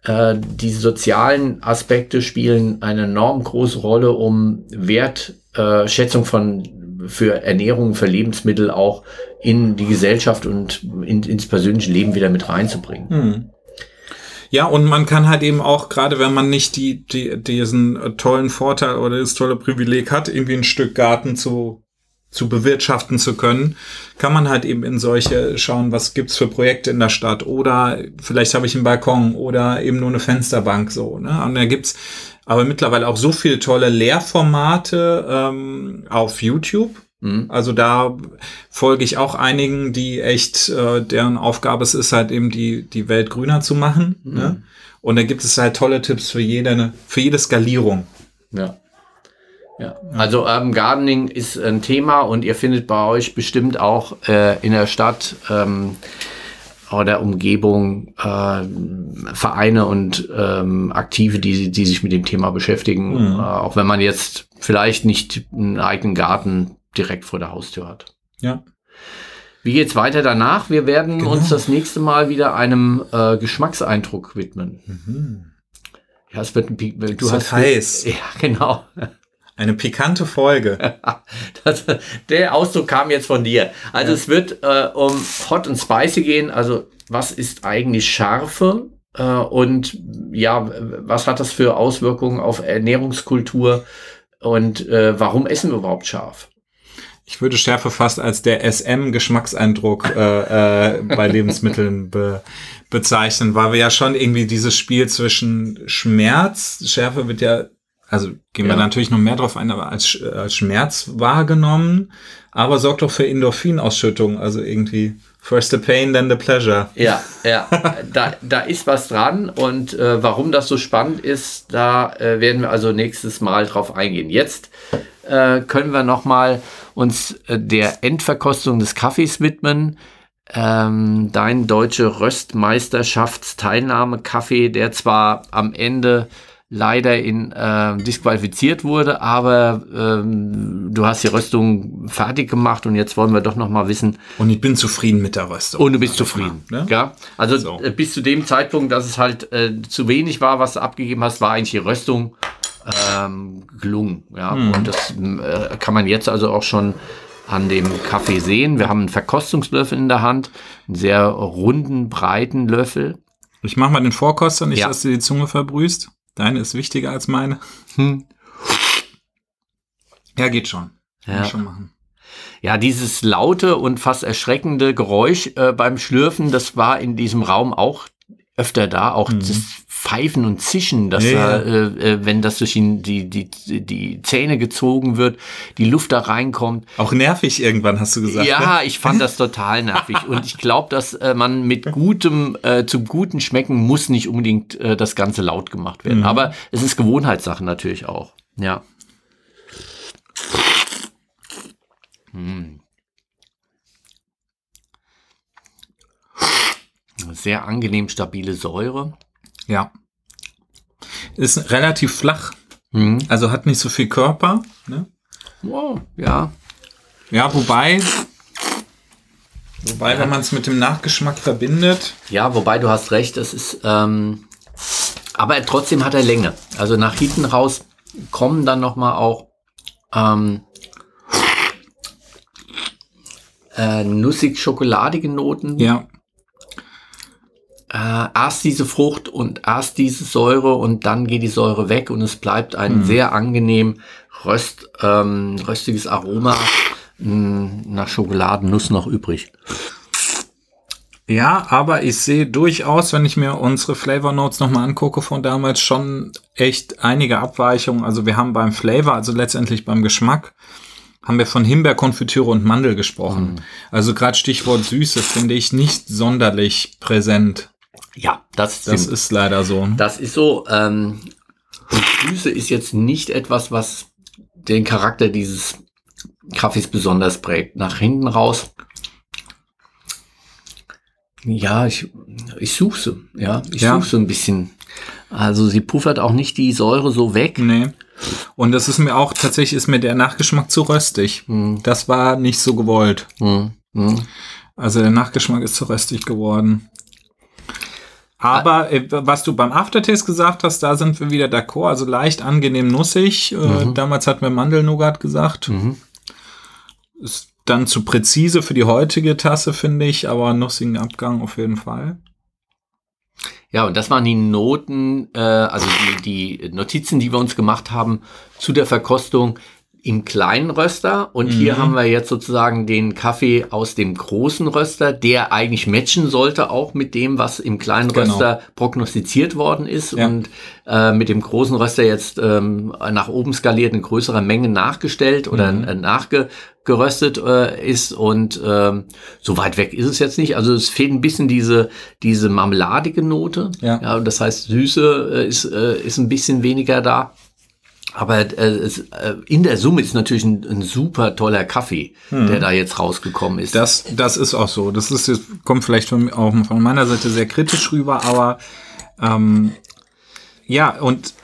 Äh, die sozialen Aspekte spielen eine enorm große Rolle, um Wertschätzung äh, von für Ernährung, für Lebensmittel auch in die Gesellschaft und in, ins persönliche Leben wieder mit reinzubringen. Hm. Ja, und man kann halt eben auch, gerade wenn man nicht die, die, diesen äh, tollen Vorteil oder das tolle Privileg hat, irgendwie ein Stück Garten zu, zu bewirtschaften zu können, kann man halt eben in solche schauen, was gibt's für Projekte in der Stadt oder vielleicht habe ich einen Balkon oder eben nur eine Fensterbank so. Ne? Und da gibt's aber mittlerweile auch so viele tolle Lehrformate ähm, auf YouTube. Mhm. Also da folge ich auch einigen, die echt, äh, deren Aufgabe es ist halt eben die, die Welt grüner zu machen. Ne? Und da gibt es halt tolle Tipps für jede, für jede Skalierung. Ja. Ja. Also Urban Gardening ist ein Thema und ihr findet bei euch bestimmt auch äh, in der Stadt ähm, oder Umgebung äh, Vereine und ähm, Aktive, die, die sich mit dem Thema beschäftigen, Mhm. äh, auch wenn man jetzt vielleicht nicht einen eigenen Garten direkt vor der Haustür hat. Ja. Wie geht's weiter danach? Wir werden Genau. uns das nächste Mal wieder einem äh, Geschmackseindruck widmen. Ja, es wird ein Pi- du Mhm. Wird hast heiß. Ja, genau. Eine pikante Folge. Das, der Ausdruck kam jetzt von dir. Also es wird äh, um Hot und Spicy gehen. Also was ist eigentlich Schärfe? Äh, und ja, was hat das für Auswirkungen auf Ernährungskultur? Und äh, warum essen wir überhaupt scharf? Ich würde Schärfe fast als der SM-Geschmackseindruck äh, äh, bei Lebensmitteln be bezeichnen, weil wir ja schon irgendwie dieses Spiel zwischen Schmerz, Schärfe wird ja, also gehen wir Ja. natürlich noch mehr drauf ein, aber als, Sch- als Schmerz wahrgenommen, aber sorgt doch für Endorphinausschüttung, also irgendwie first the pain, then the pleasure. Ja, ja, da, da ist was dran und äh, warum das so spannend ist, da äh, werden wir also nächstes Mal drauf eingehen. Jetzt äh, können wir noch mal uns äh, der Endverkostung des Kaffees widmen. Ähm, dein deutsche Röstmeisterschaftsteilnahme-Kaffee, der zwar am Ende leider in äh, disqualifiziert wurde, aber ähm, du hast die Röstung fertig gemacht und jetzt wollen wir doch noch mal wissen, Und ich bin zufrieden mit der Röstung. und du bist zufrieden. Ne? Ja? Also So. äh, bis zu dem Zeitpunkt, dass es halt äh, zu wenig war, was du abgegeben hast, war eigentlich die Röstung ähm, gelungen. Ja? Mhm. Und das äh, kann man jetzt also auch schon an dem Kaffee sehen. Wir haben einen Verkostungslöffel in der Hand, einen sehr runden, breiten Löffel. Ich mach mal den Vorkoster, nicht, Ja. dass du die Zunge verbrühst. Deine ist wichtiger als meine. Hm. Ja, geht schon. Kann Ja. schon machen. Ja, dieses laute und fast erschreckende Geräusch äh, beim Schlürfen, das war in diesem Raum auch öfter da. Auch Mhm. das Pfeifen und Zischen, dass Ja, da, äh, äh, wenn das durch ihn die, die, die Zähne gezogen wird, die Luft da reinkommt. Auch nervig irgendwann, hast du gesagt. ne? Ja, ich fand das total nervig. Und ich glaube, dass äh, man mit gutem, äh, zum guten Schmecken muss nicht unbedingt äh, das Ganze laut gemacht werden. Aber es ist Gewohnheitssache natürlich auch. Ja. Hm. Sehr angenehm stabile Säure. Ja. Ist relativ flach, Mhm. also hat nicht so viel Körper. Ne? Wow, ja. Ja, wobei, wobei, wenn man es mit dem Nachgeschmack verbindet, Ja, wobei du hast recht, es ist, ähm, aber trotzdem hat er Länge. Also nach hinten raus kommen dann noch mal auch ähm, äh, nussig-schokoladige Noten. ja, Äh, erst diese Frucht und erst diese Säure und dann geht die Säure weg und es bleibt ein sehr angenehm röst, ähm, röstiges Aroma mh, nach Schokoladennuss noch übrig. Ja, aber ich sehe durchaus, wenn ich mir unsere Flavor Notes nochmal angucke von damals, schon echt einige Abweichungen. Also wir haben beim Flavor, also letztendlich beim Geschmack, haben wir von Himbeerkonfitüre und Mandel gesprochen. Also gerade Stichwort Süße finde ich nicht sonderlich präsent. Ja, das, Das ist leider so. Das ist so. Ähm, und Süße ist jetzt nicht etwas, was den Charakter dieses Kaffees besonders prägt. Nach hinten raus. Ja, ich, ich suche sie. Ja, ich Ja. suche sie ein bisschen. Also sie puffert auch nicht die Säure so weg. Nee. Und das ist mir auch, tatsächlich ist mir der Nachgeschmack zu röstig. Hm, Das war nicht so gewollt. hm, hm. Also der Nachgeschmack ist zu röstig geworden. Aber äh, was du beim Aftertaste gesagt hast, da sind wir wieder d'accord. Also leicht angenehm nussig. Äh, damals hatten wir Mandelnougat gesagt. Mhm. Ist dann zu präzise für die heutige Tasse, finde ich, aber nussigen Abgang auf jeden Fall. Ja, und das waren die Noten, äh, also die, die Notizen, die wir uns gemacht haben zu der Verkostung im kleinen Röster. Und hier haben wir jetzt sozusagen den Kaffee aus dem großen Röster, der eigentlich matchen sollte, auch mit dem, was im kleinen Genau. Röster prognostiziert worden ist. Ja. Und äh, mit dem großen Röster jetzt ähm, nach oben skaliert in größerer Menge nachgestellt oder äh, nachgeröstet äh, ist. Und ähm, so weit weg ist es jetzt nicht. Also es fehlt ein bisschen diese, diese marmeladige Note. Ja. ja das heißt, Süße äh, ist, äh, ist ein bisschen weniger da. Aber äh, es, äh, in der Summe ist natürlich ein, ein super toller Kaffee, der da jetzt rausgekommen ist. Das, das ist auch so. Das ist jetzt, kommt vielleicht von, auch von meiner Seite sehr kritisch rüber, aber ähm, ja, und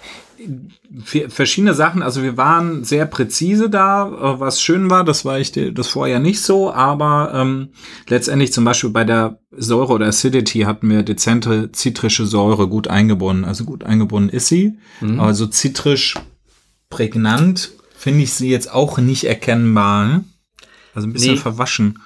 verschiedene Sachen, also wir waren sehr präzise da, äh, was schön war, das war ich das vorher nicht so, aber ähm, letztendlich zum Beispiel bei der Säure oder Acidity hatten wir dezente zitrische Säure gut eingebunden. Also gut eingebunden ist sie, aber so zitrisch prägnant finde ich sie jetzt auch nicht erkennbar. Ne? Also ein bisschen Nee. verwaschen.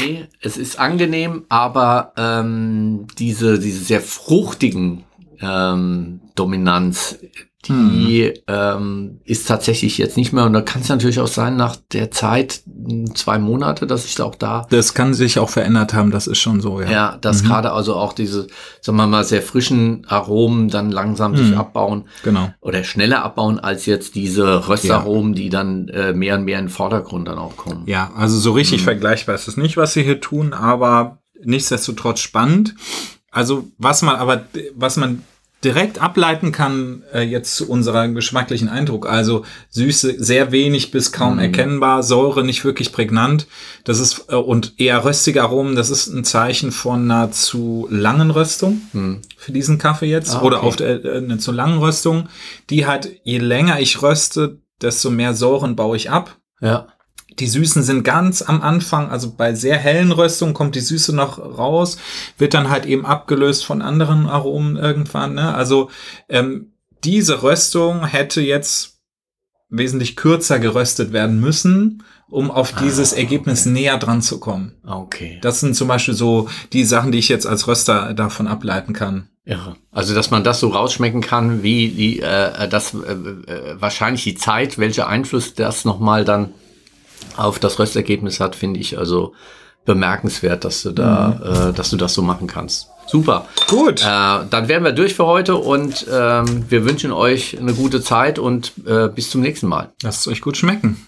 Nee, es ist angenehm, aber ähm, diese, diese sehr fruchtigen ähm, Dominanz, die ähm, ist tatsächlich jetzt nicht mehr. Und da kann es natürlich auch sein, nach der Zeit, mh, zwei Monate, dass ich da auch da Das kann sich auch verändert haben, das ist schon so, ja. Ja, dass gerade also auch diese, sagen wir mal, sehr frischen Aromen dann langsam sich abbauen Genau. oder schneller abbauen als jetzt diese Röstaromen, die dann äh, mehr und mehr in den Vordergrund dann auch kommen. Ja, also so richtig vergleichbar ist es nicht, was sie hier tun, aber nichtsdestotrotz spannend. Also was man aber, was man direkt ableiten kann äh, jetzt zu unserer geschmacklichen Eindruck, also Süße sehr wenig bis kaum erkennbar, Säure nicht wirklich prägnant, das ist äh, und eher röstige Aromen, das ist ein Zeichen von einer zu langen Röstung für diesen Kaffee jetzt Ah, oder okay. auf der, äh, eine zu langen Röstung, die halt je länger ich röste, desto mehr Säuren baue ich ab. Ja. Die Süßen sind ganz am Anfang, also bei sehr hellen Röstungen kommt die Süße noch raus, wird dann halt eben abgelöst von anderen Aromen irgendwann. Ne? Also ähm, diese Röstung hätte jetzt wesentlich kürzer geröstet werden müssen, um auf dieses Ergebnis näher dran zu kommen. Okay. Das sind zum Beispiel so die Sachen, die ich jetzt als Röster davon ableiten kann. Irre. Also, dass man das so rausschmecken kann, wie die, äh, das äh, äh, wahrscheinlich die Zeit, welcher Einfluss das nochmal dann auf das Röstergebnis hat, finde ich also bemerkenswert, dass du da, äh, dass du das so machen kannst. Super. Gut. Äh, dann wären wir durch für heute und ähm, wir wünschen euch eine gute Zeit und äh, bis zum nächsten Mal. Lasst es euch gut schmecken.